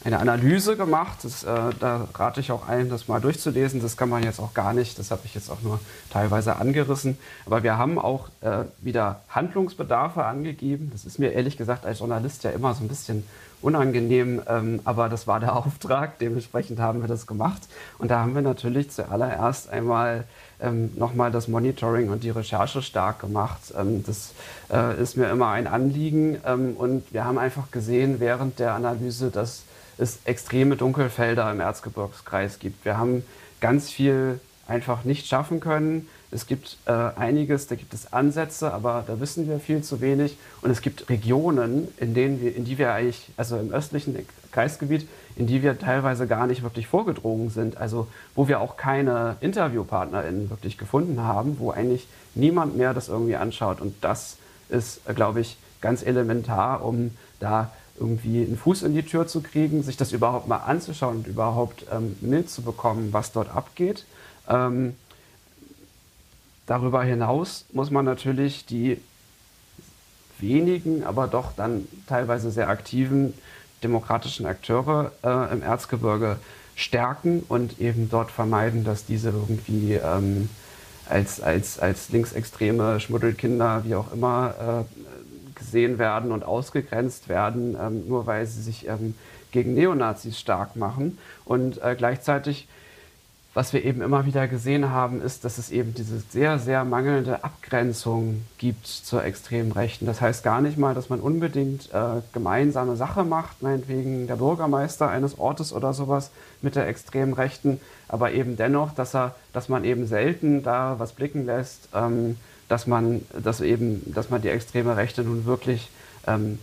eine Analyse gemacht. Das, äh, da rate ich auch allen, das mal durchzulesen. Das kann man jetzt auch gar nicht. Das habe ich jetzt auch nur teilweise angerissen. Aber wir haben auch äh, wieder Handlungsbedarfe angegeben. Das ist mir ehrlich gesagt als Journalist ja immer so ein bisschen unangenehm. Ähm, aber das war der Auftrag. Dementsprechend haben wir das gemacht. Und da haben wir natürlich zuallererst einmal ähm, nochmal das Monitoring und die Recherche stark gemacht. Ähm, das äh, ist mir immer ein Anliegen. Ähm, und wir haben einfach gesehen während der Analyse, dass es extreme Dunkelfelder im Erzgebirgskreis gibt. Wir haben ganz viel einfach nicht schaffen können. Es gibt äh, einiges, da gibt es Ansätze, aber da wissen wir viel zu wenig. Und es gibt Regionen, in denen wir, in die wir eigentlich, also im östlichen Kreisgebiet, in die wir teilweise gar nicht wirklich vorgedrungen sind. Also wo wir auch keine InterviewpartnerInnen wirklich gefunden haben, wo eigentlich niemand mehr das irgendwie anschaut. Und das ist, äh, glaube ich, ganz elementar, um da irgendwie einen Fuß in die Tür zu kriegen, sich das überhaupt mal anzuschauen und überhaupt ähm, mitzubekommen, was dort abgeht. Ähm, darüber hinaus muss man natürlich die wenigen, aber doch dann teilweise sehr aktiven demokratischen Akteure äh, im Erzgebirge stärken und eben dort vermeiden, dass diese irgendwie ähm, als, als, als linksextreme Schmuddelkinder, wie auch immer, äh, gesehen werden und ausgegrenzt werden, ähm, nur weil sie sich ähm, gegen Neonazis stark machen. Und äh, gleichzeitig was wir eben immer wieder gesehen haben, ist, dass es eben diese sehr, sehr mangelnde Abgrenzung gibt zur extremen Rechten. Das heißt gar nicht mal, dass man unbedingt äh, gemeinsame Sache macht, meinetwegen der Bürgermeister eines Ortes oder sowas mit der extremen Rechten, aber eben dennoch, dass, er, dass man eben selten da was blicken lässt, ähm, dass, man, dass, eben, dass man die extreme Rechte nun wirklich ähm,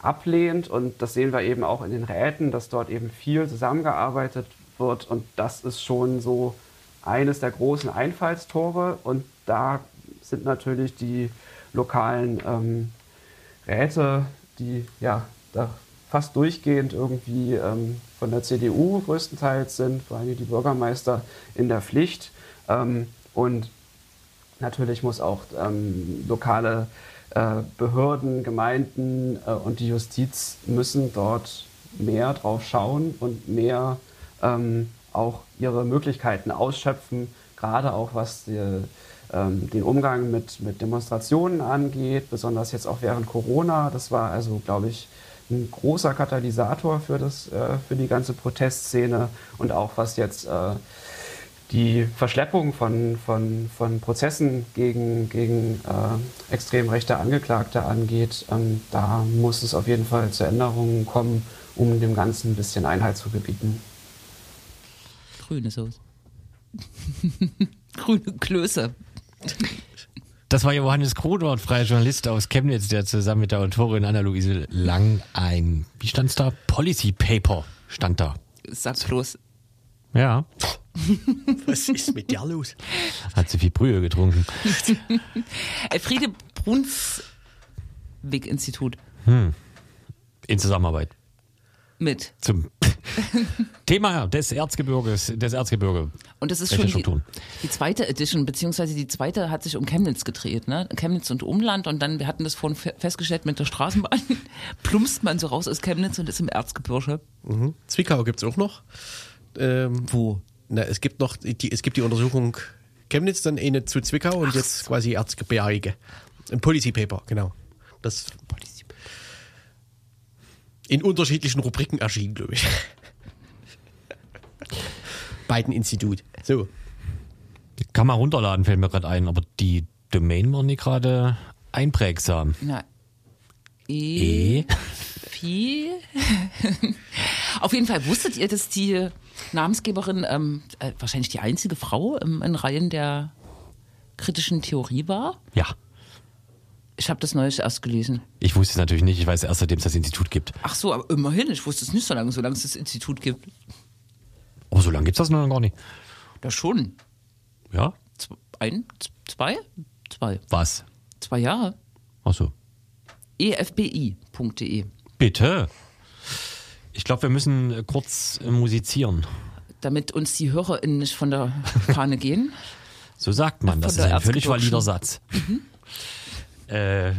ablehnt. Und das sehen wir eben auch in den Räten, dass dort eben viel zusammengearbeitet wird. Und das ist schon so eines der großen Einfallstore. Und da sind natürlich die lokalen ähm, Räte, die ja da fast durchgehend irgendwie ähm, von der CDU größtenteils sind, vor allem die Bürgermeister in der Pflicht. Ähm, und natürlich muss auch ähm, lokale äh, Behörden, Gemeinden äh, und die Justiz müssen dort mehr drauf schauen und mehr ähm, auch ihre Möglichkeiten ausschöpfen, gerade auch was die, ähm, den Umgang mit, mit Demonstrationen angeht, besonders jetzt auch während Corona. Das war also, glaube ich, ein großer Katalysator für, das, äh, für die ganze Protestszene und auch was jetzt äh, die Verschleppung von, von, von Prozessen gegen, gegen äh, extrem rechte Angeklagte angeht, ähm, da muss es auf jeden Fall zu Änderungen kommen, um dem Ganzen ein bisschen Einhalt zu gebieten grüne Soße. Grüne Klöße. Das war Johannes Kronort, freier Journalist aus Chemnitz, der zusammen mit der Autorin Anna-Luise Lang ein, wie stand's da? Policy Paper stand da. Sag bloß. Ja. Was ist mit dir los? Hat sie viel Brühe getrunken. Elfriede Brunswick Institut. Hm. In Zusammenarbeit. Mit. Zum Thema des Erzgebirges, des Erzgebirge. Und das ist Welche schon die, die zweite Edition, beziehungsweise die zweite hat sich um Chemnitz gedreht, ne? Chemnitz und Umland. Und dann, wir hatten das vorhin fe- festgestellt, mit der Straßenbahn plumpst man so raus aus Chemnitz und ist im Erzgebirge. Mhm. Zwickau gibt es auch noch. Ähm, Wo? Na, es gibt noch die, es gibt die Untersuchung Chemnitz, dann eine zu Zwickau und jetzt quasi Erzgebirge. Ein Policy Paper, genau. Das in unterschiedlichen Rubriken erschienen, glaube ich. Beiden Institut. So. Kann man runterladen, fällt mir gerade ein, aber die Domain war nicht gerade einprägsam. Na, E. E. Auf jeden Fall wusstet ihr, dass die Namensgeberin ähm, äh, wahrscheinlich die einzige Frau im, in Reihen der kritischen Theorie war? Ja. Ich habe das neulich erst gelesen. Ich wusste es natürlich nicht, ich weiß erst, seitdem es das Institut gibt. Ach so, aber immerhin, ich wusste es nicht so lange, solange es das Institut gibt. Aber so lange gibt es das noch gar nicht. Da schon. Ja? Z- Ein, zwei? Zwei. Was? Zwei Jahre. Achso. E efbi.de. Bitte. Ich glaube, wir müssen äh, kurz äh, musizieren. Damit uns die HörerInnen nicht von der Fahne gehen. So sagt man. Das ist ein völlig valider Satz. Äh,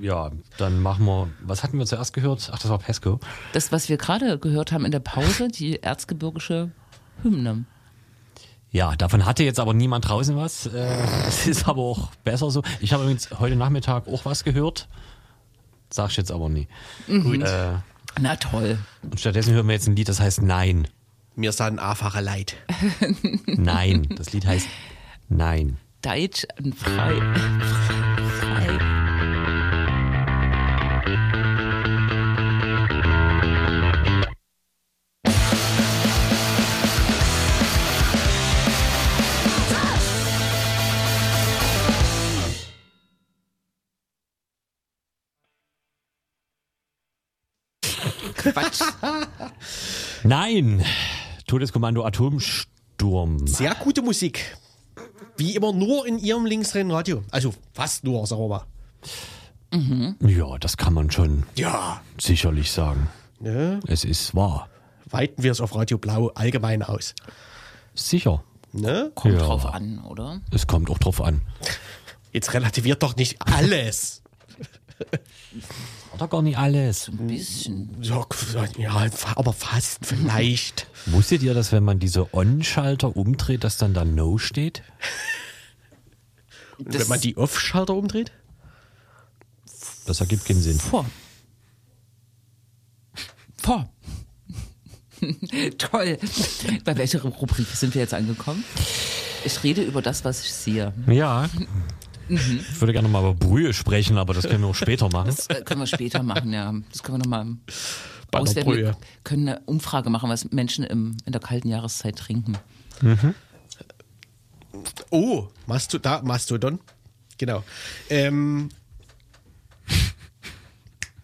ja, dann machen wir. Was hatten wir zuerst gehört? Ach, das war Pesco. Das, was wir gerade gehört haben in der Pause, die erzgebirgische Hymne. Ja, davon hatte jetzt aber niemand draußen was. Äh, Das ist aber auch besser so. Ich habe übrigens heute Nachmittag auch was gehört. Sag ich jetzt aber nie. Gut. Äh, Na toll. und stattdessen hören wir jetzt ein Lied, das heißt Nein. Mir sahen einfache Leid. Nein. Das Lied heißt Nein. Deutsch und frei. Quatsch. Nein. Todeskommando Atomsturm. Sehr gute Musik. Wie immer nur in ihrem linksrennen Radio. Also fast nur, sagen wir mal. Ja, das kann man schon Ja. sicherlich sagen. Ne? Es ist wahr. Weiten wir es auf Radio Blau allgemein aus. Sicher. Ne? Kommt Ja. drauf an, oder? Es kommt auch drauf an. Jetzt relativiert doch nicht alles. War doch gar nicht alles. Ein bisschen. Ja, ja, aber fast vielleicht. Wusstet ihr, dass wenn man diese On-Schalter umdreht, dass dann da No steht? Wenn man die Off-Schalter umdreht? Das ergibt keinen Sinn. Vor. Vor. Toll. Bei welcher Rubrik sind wir jetzt angekommen? Ich rede über das, was ich sehe. Ja. Ich würde gerne mal über Brühe sprechen, aber das können wir auch später machen. Das äh, können wir später machen, ja. Das können wir nochmal auswerten. Wir Brühe. können eine Umfrage machen, was Menschen im, in der kalten Jahreszeit trinken. Oh, Masto da, Mastodon. Genau. Ähm,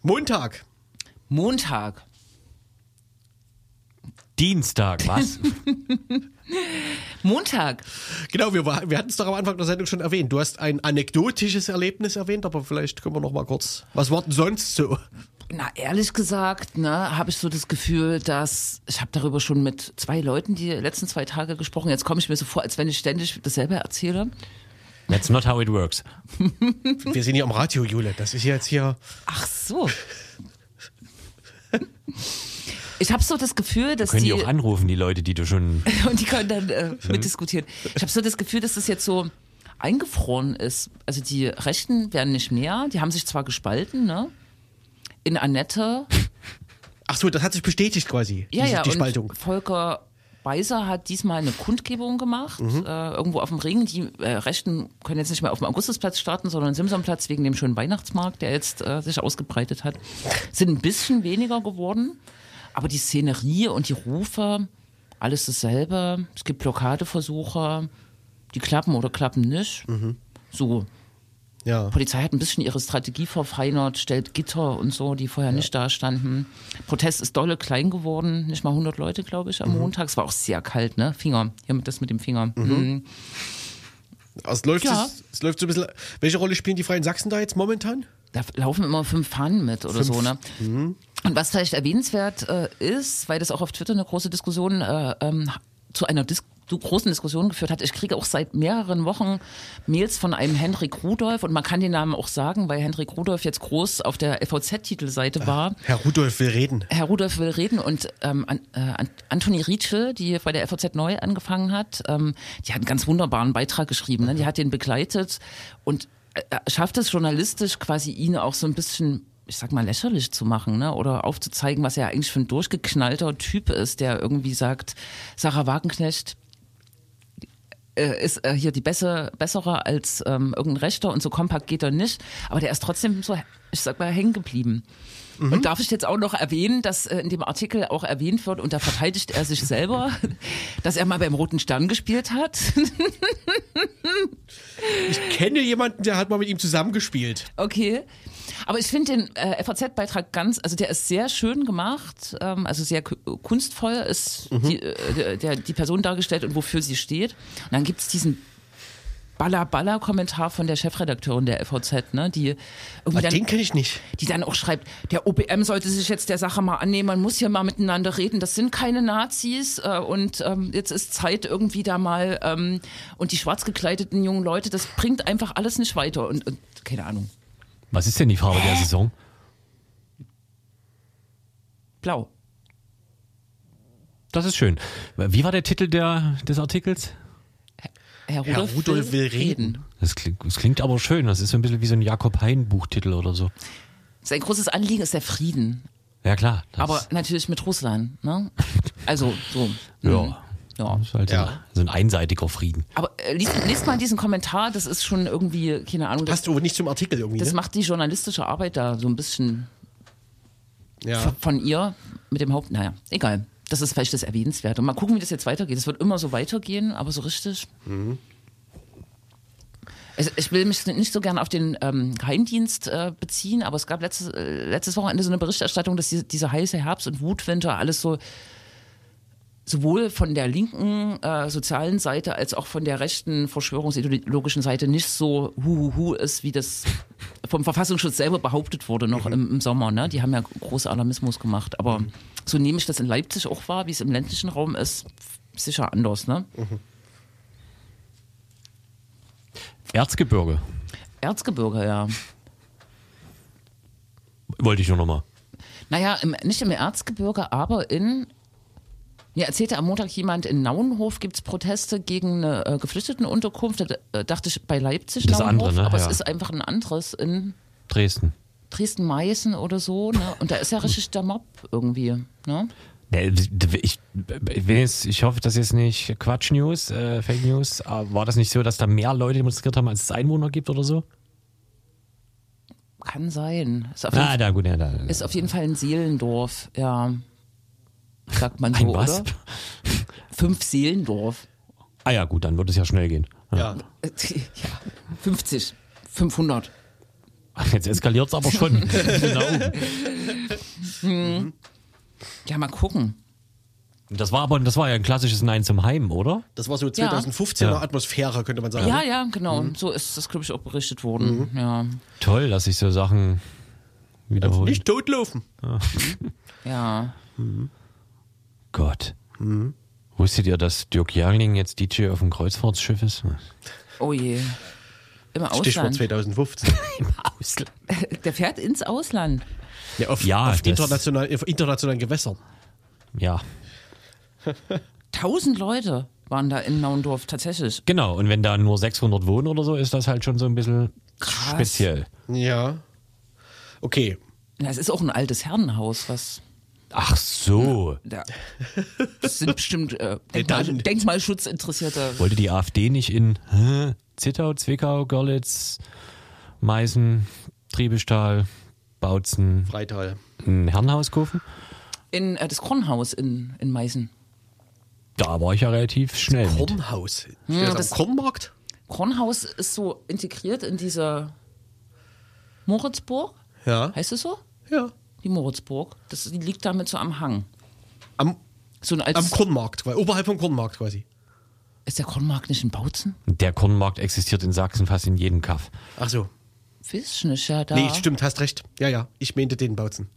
Montag. Montag. Dienstag, was? Montag. Genau, wir, wir hatten es doch am Anfang der Sendung schon erwähnt. Du hast ein anekdotisches Erlebnis erwähnt, aber vielleicht können wir noch mal kurz. Was war denn sonst so? Na, ehrlich gesagt, ne, habe ich so das Gefühl, dass ich habe darüber schon mit zwei Leuten die letzten zwei Tage gesprochen. Jetzt komme ich mir so vor, als wenn ich ständig dasselbe erzähle. That's not how it works. Wir sind hier am Radio, Jule. Das ist jetzt hier. Ach so. Ich habe so das Gefühl, dass Können die die auch anrufen, die Leute, die du schon. und die können dann äh, mitdiskutieren. Ich habe so das Gefühl, dass das jetzt so eingefroren ist. Also die Rechten werden nicht mehr. Die haben sich zwar gespalten, ne? In Annette Ach so, das hat sich bestätigt quasi. Ja, die, ja, die Spaltung. und Volker Beiser hat diesmal eine Kundgebung gemacht, Mhm. äh, irgendwo auf dem Ring. Die äh, Rechten können jetzt nicht mehr auf dem Augustusplatz starten, sondern Simsonplatz wegen dem schönen Weihnachtsmarkt, der jetzt äh, sich ausgebreitet hat. Sind ein bisschen weniger geworden, aber die Szenerie und die Rufe, alles dasselbe. Es gibt Blockadeversuche, die klappen oder klappen nicht. Mhm. So, Ja. Polizei hat ein bisschen ihre Strategie verfeinert, stellt Gitter und so, die vorher nicht da standen. Protest ist dolle klein geworden, nicht mal 100 Leute, glaube ich, am Mhm. Montag. Es war auch sehr kalt, ne? Finger, hier mit das mit dem Finger. Mhm. Also es läuft, Ja. es, es läuft so ein bisschen. Welche Rolle spielen die Freien Sachsen da jetzt momentan? Da laufen immer fünf Fahnen mit oder so, ne? Und was vielleicht erwähnenswert äh, ist, weil das auch auf Twitter eine große Diskussion äh, ähm, zu einer Dis zu großen Diskussion geführt hat. Ich kriege auch seit mehreren Wochen Mails von einem Henrik Rudolf und man kann den Namen auch sagen, weil Henrik Rudolf jetzt groß auf der FVZ-Titelseite war. Herr Rudolf will reden. Herr Rudolf will reden und ähm, an, äh, An- Antoni Rietsche, die bei der FAZ neu angefangen hat, ähm, die hat einen ganz wunderbaren Beitrag geschrieben. Ne? Die hat den begleitet und äh, er schafft es journalistisch quasi ihn auch so ein bisschen ich sag mal, lächerlich zu machen, ne? Oder aufzuzeigen, was er eigentlich für ein durchgeknallter Typ ist, der irgendwie sagt, Sarah Wagenknecht äh, ist äh, hier die bessere, bessere als ähm, irgendein Rechter und so kompakt geht er nicht. Aber der ist trotzdem so, ich sag mal, hängen geblieben. Und darf ich jetzt auch noch erwähnen, dass äh, in dem Artikel auch erwähnt wird, und da verteidigt er sich selber, dass er mal beim Roten Stern gespielt hat. Ich kenne jemanden, der hat mal mit ihm zusammengespielt. Okay. Aber ich finde den äh, FAZ-Beitrag ganz, also der ist sehr schön gemacht, ähm, also sehr ku- kunstvoll ist die, äh, der, die Person dargestellt und wofür sie steht. Und dann gibt's diesen Baller-Baller-Kommentar von der Chefredakteurin der FAZ, ne, die irgendwie Aber dann, den kenne ich nicht. die dann auch schreibt, der OBM sollte sich jetzt der Sache mal annehmen, man muss hier mal miteinander reden, das sind keine Nazis äh, und ähm, jetzt ist Zeit irgendwie da mal ähm, und die schwarz gekleideten jungen Leute, das bringt einfach alles nicht weiter und, und keine Ahnung, Was ist denn die Farbe der Saison? blau. Das ist schön. Wie war der Titel der, des Artikels? Herr Herr Rudolf, Rudolf will reden. Das klingt, das klingt aber schön. Das ist so ein bisschen wie so ein Jakob Hein Buchtitel oder so. Sein großes Anliegen ist der Frieden, Ja klar. Aber natürlich mit Russland, ne? Also so. ja. Mhm. Ja. Das ist halt Ja. so ein einseitiger Frieden. Aber äh, liest, liest mal diesen Kommentar, das ist schon irgendwie, keine Ahnung, das, Passt aber nicht zum Artikel irgendwie. das ne? macht die journalistische Arbeit da so ein bisschen ja. von- von ihr mit dem Haupt, naja, egal. Das ist vielleicht das Erwähnenswerte. Mal gucken, wie das jetzt weitergeht. Es wird immer so weitergehen, aber so richtig. Also ich will mich nicht so gern auf den ähm, Geheimdienst äh, beziehen, aber es gab letztes, äh, letztes Wochenende so eine Berichterstattung, dass diese, diese heiße Herbst- und Wutwinter alles so sowohl von der linken äh, sozialen Seite als auch von der rechten verschwörungsideologischen Seite nicht so huhuhu ist, wie das vom Verfassungsschutz selber behauptet wurde noch im, im Sommer. Ne? Die haben ja großen Alarmismus gemacht. Aber so nehme ich das in Leipzig auch wahr, wie es im ländlichen Raum ist, sicher anders. Ne? Erzgebirge. Erzgebirge, ja. Wollte ich nur noch mal. Naja, im, nicht im Erzgebirge, aber in. Mir erzählte am Montag jemand, in Nauenhof gibt es Proteste gegen eine äh, Geflüchtetenunterkunft. Da äh, dachte ich bei Leipzig Das Nauenhof, andere, ne? aber Ja. es ist einfach ein anderes in Dresden. Dresden-Meißen oder so, ne? Und da ist ja richtig der Mob irgendwie, ne? Nee, Ich, jetzt, ich hoffe, das ist jetzt nicht Quatsch News, äh, Fake News. War das nicht so, dass da mehr Leute demonstriert haben, als es Einwohner gibt oder so? Kann sein. Ist auf, Ah, jeden, da gut, ja, da. ist auf jeden Fall ein Seelendorf, ja. Sagt man so, Ein was? oder? Fünf Seelendorf. Ah ja, gut, dann wird es ja schnell gehen. Ja. Ja, 50, 500. Ach, Jetzt eskaliert es aber schon. genau. Ja, mal gucken. Das war aber, das war ja ein klassisches Nein zum Heim, oder? Das war so 2015er Ja. Atmosphäre, könnte man sagen. Ja, ja, genau. So ist das, glaube ich, auch berichtet worden. Ja, Toll, dass sich so Sachen wiederholen. Nicht totlaufen. ja. Gott. Wusstet ihr, dass Dirk Jarling jetzt DJ auf dem Kreuzfahrtschiff ist? Oh je. Im Stichwort Ausland. 2015. Im Ausland. Der fährt ins Ausland. Ja, auf, Ja, auf das- international, auf internationalen Gewässern. Ja, Tausend Leute waren da in Naundorf tatsächlich. genau. Und wenn da nur 600 wohnen oder so, ist das halt schon so ein bisschen Krass. speziell. Ja. Okay. Ja, es ist auch ein altes Herrenhaus, was. Ach so. Da, das sind bestimmt äh, Denkmal, dann- Denkmalschutzinteressierte. Wollte die AfD nicht in hä, Zittau, Zwickau, Görlitz, Meißen, Triebestahl, Bautzen Freital. ein Herrenhaus kaufen? In äh, das Kornhaus in, in Meißen. Da war ich ja relativ schnell mit. Kornhaus. Steht Hm, das- das am Kornmarkt? Kornhaus ist so integriert in diese Moritzburg. Ja. Heißt es so? Ja. Die Moritzburg. Das die liegt damit so am Hang. Am, So ein altes, am Kornmarkt, quasi. oberhalb vom Kornmarkt quasi. ist der Kornmarkt nicht in Bautzen? Der Kornmarkt existiert in Sachsen fast in jedem Kaff. Ach so. Ich nicht, ja, da. Nee, stimmt, hast recht. Ja, ja. Ich meinte den Bautzen.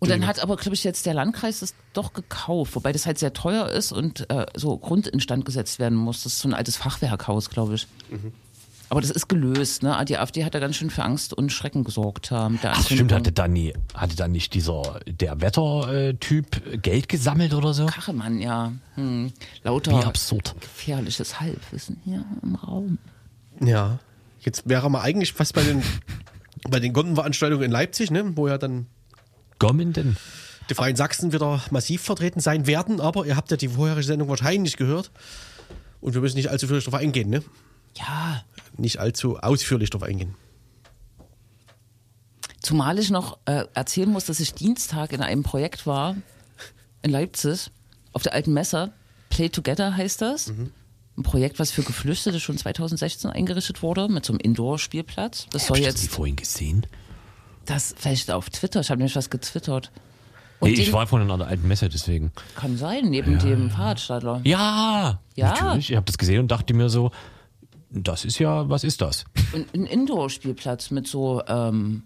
Und dann hat aber, glaube ich, jetzt der Landkreis das doch gekauft, wobei das halt sehr teuer ist und äh, so grundinstand gesetzt werden muss. Das ist so ein altes Fachwerkhaus, glaube ich. Mhm. Aber das ist gelöst, ne? Die AfD hat da ganz schön für Angst und Schrecken gesorgt. Äh, mit der Ach, stimmt, hatte dann, nie, hatte dann nicht dieser, der Wettertyp Geld gesammelt oder so? Kachemann, ja. Hm. Lauter Wie absurd. gefährliches Halbwissen hier im Raum. Ja. Jetzt wäre man eigentlich fast bei den, bei den Gondenveranstaltungen in Leipzig, ne? wo ja dann Gommenden. die Freien Sachsen wieder massiv vertreten sein werden. Aber ihr habt ja die vorherige Sendung wahrscheinlich gehört. Und wir müssen nicht allzu viel darauf eingehen, ne? Ja, Nicht allzu ausführlich darauf eingehen. Zumal ich noch äh, erzählen muss, dass ich Dienstag in einem Projekt war in Leipzig auf der alten Messe. Play Together heißt das. Ein Projekt, was für Geflüchtete schon 2016 eingerichtet wurde mit so einem Indoor-Spielplatz. Das soll Hab ich das jetzt, vorhin gesehen? das vielleicht auf Twitter, ich habe nämlich was getwittert. Und Nee, ich war vorhin an der alten Messe, deswegen. kann sein, neben dem Fahrradstadler. Ja, Ja. natürlich. Ich habe das gesehen und dachte mir so, das ist ja, was ist das? Ein, ein Indoor-Spielplatz mit so ähm,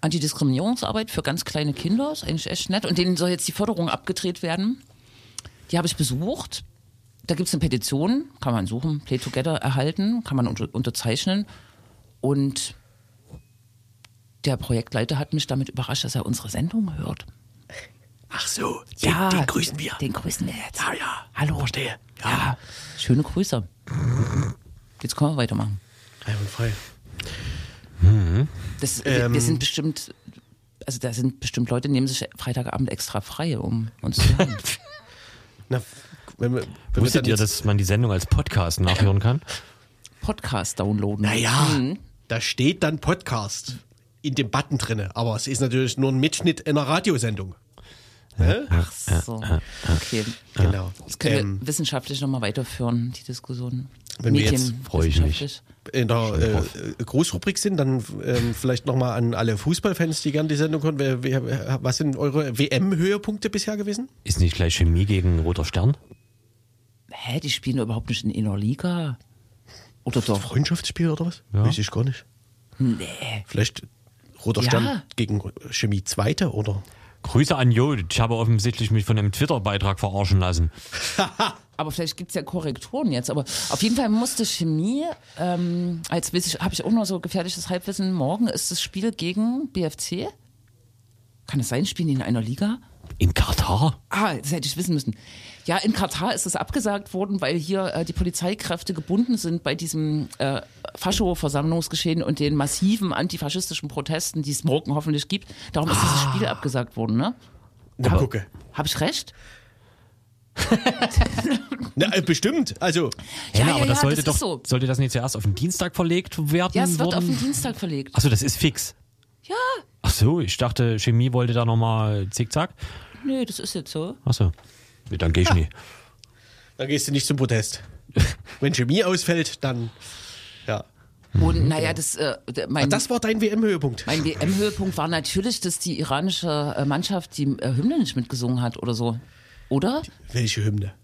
Antidiskriminierungsarbeit für ganz kleine Kinder. Ist eigentlich echt nett. Und denen soll jetzt die Förderung abgedreht werden. Die habe ich besucht. Da gibt es eine Petition, kann man suchen, Play Together erhalten, kann man unter, unterzeichnen. Und der Projektleiter hat mich damit überrascht, dass er unsere Sendung hört. Ach so, Ja, den grüßen wir. Den grüßen wir jetzt. Ja, ja. Hallo. Verstehe. Ja. Schöne Grüße. Jetzt können wir weitermachen. Einwandfrei. Das, Ähm. wir sind bestimmt, also da sind bestimmt Leute, die nehmen sich Freitagabend extra frei, um uns zu hören. Na, wenn wir, wenn Wusstet ihr, dass man die Sendung als Podcast nachhören kann? Podcast downloaden. Naja, Mhm. da steht dann Podcast in dem Button drinne, aber es ist natürlich nur ein Mitschnitt in einer Radiosendung. Ach so. Okay. Genau. Das können Ähm, wir wissenschaftlich nochmal weiterführen, die Diskussion. Wenn wir jetzt- Freu ich mich. wissenschaftlich. in der äh, Großrubrik sind, dann ähm, vielleicht nochmal an alle Fußballfans, die gerne die Sendung hören. Wer, wer, was sind eure WM-Höhepunkte bisher gewesen? Ist nicht gleich Chemie gegen Roter Stern? Hä, die spielen überhaupt nicht in einer Liga? Oder doch? Freundschaftsspiel oder was? Ja. Weiß ich gar nicht. Nee. Vielleicht Roter Ja. Stern gegen Chemie Zweite oder? Grüße an Jo, ich habe offensichtlich mich von einem Twitter-Beitrag verarschen lassen. Aber vielleicht gibt es ja Korrekturen jetzt. Aber auf jeden Fall musste Chemie, ähm, als habe ich auch noch so gefährliches Halbwissen, morgen ist das Spiel gegen BFC. Kann es sein, spielen die in einer Liga? In Katar? Ah, das hätte ich wissen müssen. Ja, in Katar ist es abgesagt worden, weil hier äh, die Polizeikräfte gebunden sind bei diesem äh, Fascho-Versammlungsgeschehen und den massiven antifaschistischen Protesten, die es morgen hoffentlich gibt. Darum ist dieses Spiel abgesagt worden, ne? Na, gucke. Habe ich recht? Na, äh, bestimmt. Also, Ja, Ja, aber ja, das ja, sollte das doch, so. sollte das nicht zuerst auf den Dienstag verlegt werden? Ja, es wird worden? auf den Dienstag verlegt. Achso, das ist fix. Ja, Ach so, ich dachte, Chemie wollte da nochmal zickzack. nee, das ist jetzt so. Achso. Nee, dann geh ich nie. dann gehst du nicht zum Protest. Wenn Chemie ausfällt, dann. Ja. Und naja, das, äh, der- mein, Ach, das war dein WM-Höhepunkt. mein WM-Höhepunkt war natürlich, dass die iranische äh, Mannschaft die äh, Hymne nicht mitgesungen hat oder so. Oder? Welche Hymne?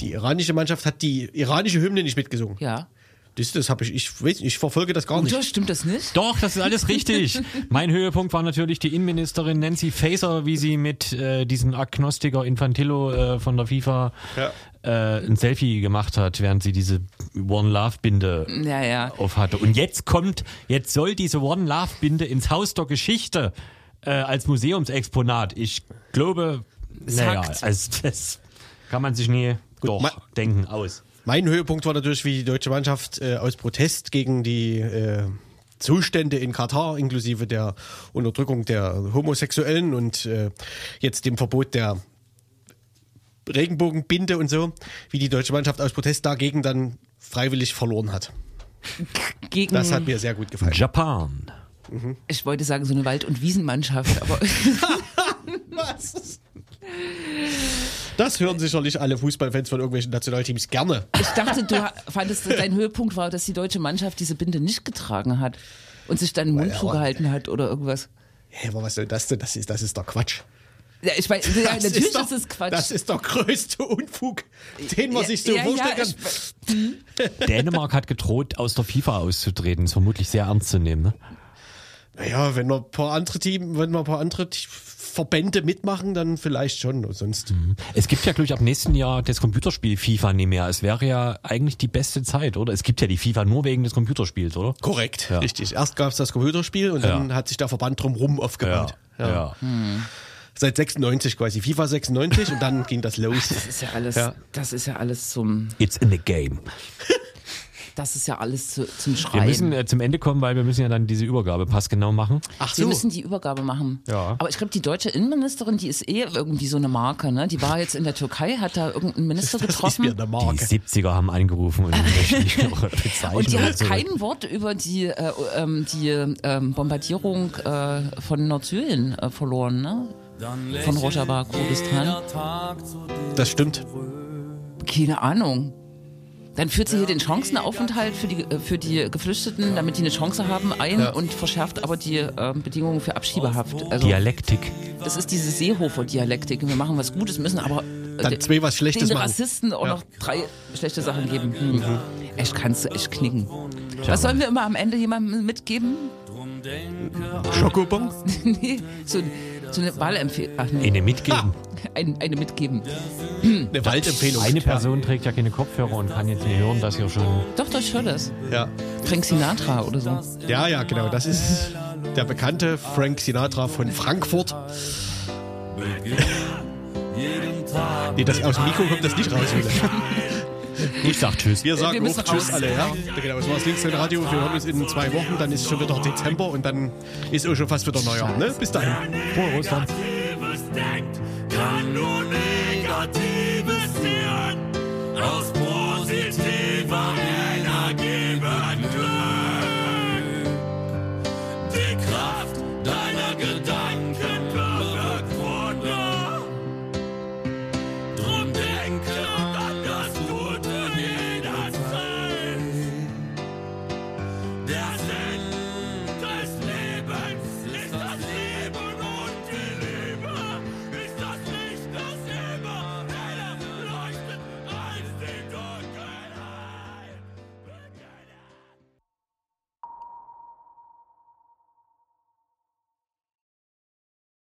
Die iranische Mannschaft hat die iranische Hymne nicht mitgesungen. Ja. Das, das habe ich, ich weiß, nicht, ich verfolge das gar Oder nicht. stimmt das nicht? Doch, das ist alles richtig. mein Höhepunkt war natürlich die Innenministerin Nancy Faeser, wie sie mit äh, diesem Agnostiker Infantillo äh, von der FIFA Ja. äh, ein Selfie gemacht hat, während sie diese One Love Binde Ja, ja. auf hatte. Und jetzt kommt, jetzt soll diese One Love Binde ins Haus der Geschichte äh, als Museumsexponat. Ich glaube, naja, also das kann man sich nie doch denken aus. Mein Höhepunkt war natürlich, wie die deutsche Mannschaft äh, aus Protest gegen die äh, Zustände in Katar, inklusive der Unterdrückung der Homosexuellen und äh, jetzt dem Verbot der Regenbogenbinde und so, wie die deutsche Mannschaft aus Protest dagegen dann freiwillig verloren hat. Gegen, Das hat mir sehr gut gefallen. Japan. ich wollte sagen, so eine Wald- und Wiesenmannschaft, aber Was? Das hören sicherlich alle Fußballfans von irgendwelchen Nationalteams gerne. ich dachte, du fandest, dein Höhepunkt war, dass die deutsche Mannschaft diese Binde nicht getragen hat und sich dann den Mund zugehalten hat oder irgendwas. Hä, aber was soll das denn? Das ist, das ist doch Quatsch. Ja, ich weiß, ja, Das natürlich doch, ist es Quatsch. Das ist der größte Unfug, den man Ja, sich so ja, vorstellen ja, kann. Dänemark hat gedroht, aus der FIFA auszutreten. Ist vermutlich sehr ernst zu nehmen. Ne? Naja, wenn wir ein paar andere Team, wenn wir ein paar andere Verbände mitmachen, dann vielleicht schon. Sonst. Es gibt ja, glaube ich, ab nächsten Jahr das Computerspiel FIFA nicht mehr. Es wäre ja eigentlich die beste Zeit, oder? Es gibt ja die FIFA nur wegen des Computerspiels, oder? Korrekt, Ja. richtig. Erst gab es das Computerspiel und dann hat sich der Verband drumherum aufgebaut. ja. Seit 96 quasi. FIFA 96 und dann ging das los. Das ist ja alles, Ja. das ist ja alles zum, It's in the game. das ist ja alles zu, zum Wir Schreien. müssen äh, zum Ende kommen, weil wir müssen ja dann diese Übergabe passgenau machen. Ach Wir so. müssen die Übergabe machen. Ja. Aber ich glaube, die deutsche Innenministerin, die ist eh irgendwie so eine Marke. Ne? Die war jetzt in der Türkei, hat da irgendeinen Minister Das ist getroffen. mir eine Die Marke. 70er haben angerufen und möchten die noch bezeichnen. Und die hat so. kein Wort über die, äh, ähm, die ähm, Bombardierung äh, von Nordsyrien äh, verloren, ne? Von Rojava, Kurdistan. Das stimmt. Keine Ahnung. Dann führt sie hier den Chancenaufenthalt für die, äh, für die Geflüchteten, damit die eine Chance haben, ein Ja. und verschärft aber die ähm, Bedingungen für Abschiebehaft. Also Dialektik. das ist diese Seehofer-Dialektik. Wir machen was Gutes, müssen aber äh, Dann de- zwei was Schlechtes den machen. Rassisten auch Ja. noch drei schlechte Sachen geben. Hm. Ich kann's echt knicken. Was sollen wir immer am Ende jemandem mitgeben? Schokobon? nee, so, so eine Wahlempfehlung. Ach nee, Ihnen mitgeben. ein, eine mitgeben. Eine Waldempfehlung. Eine Person trägt ja keine Kopfhörer und kann jetzt nicht hören, dass ihr schon. Doch, doch, ich höre das. Ja. Frank Sinatra oder so. ja, ja, genau. Das ist der bekannte Frank Sinatra von Frankfurt. Nee, das, aus dem Mikro kommt das nicht raus. Wieder. Ich sag Tschüss. Wir äh, sagen wir auch Tschüss alle, ja? Genau, das war's links im Radio. Wir hören uns in zwei Wochen, dann ist schon wieder Dezember und dann ist auch schon fast wieder Neujahr. Ne? Bis dahin. Frohe Russland. Kann nur Negatives sehen. Aus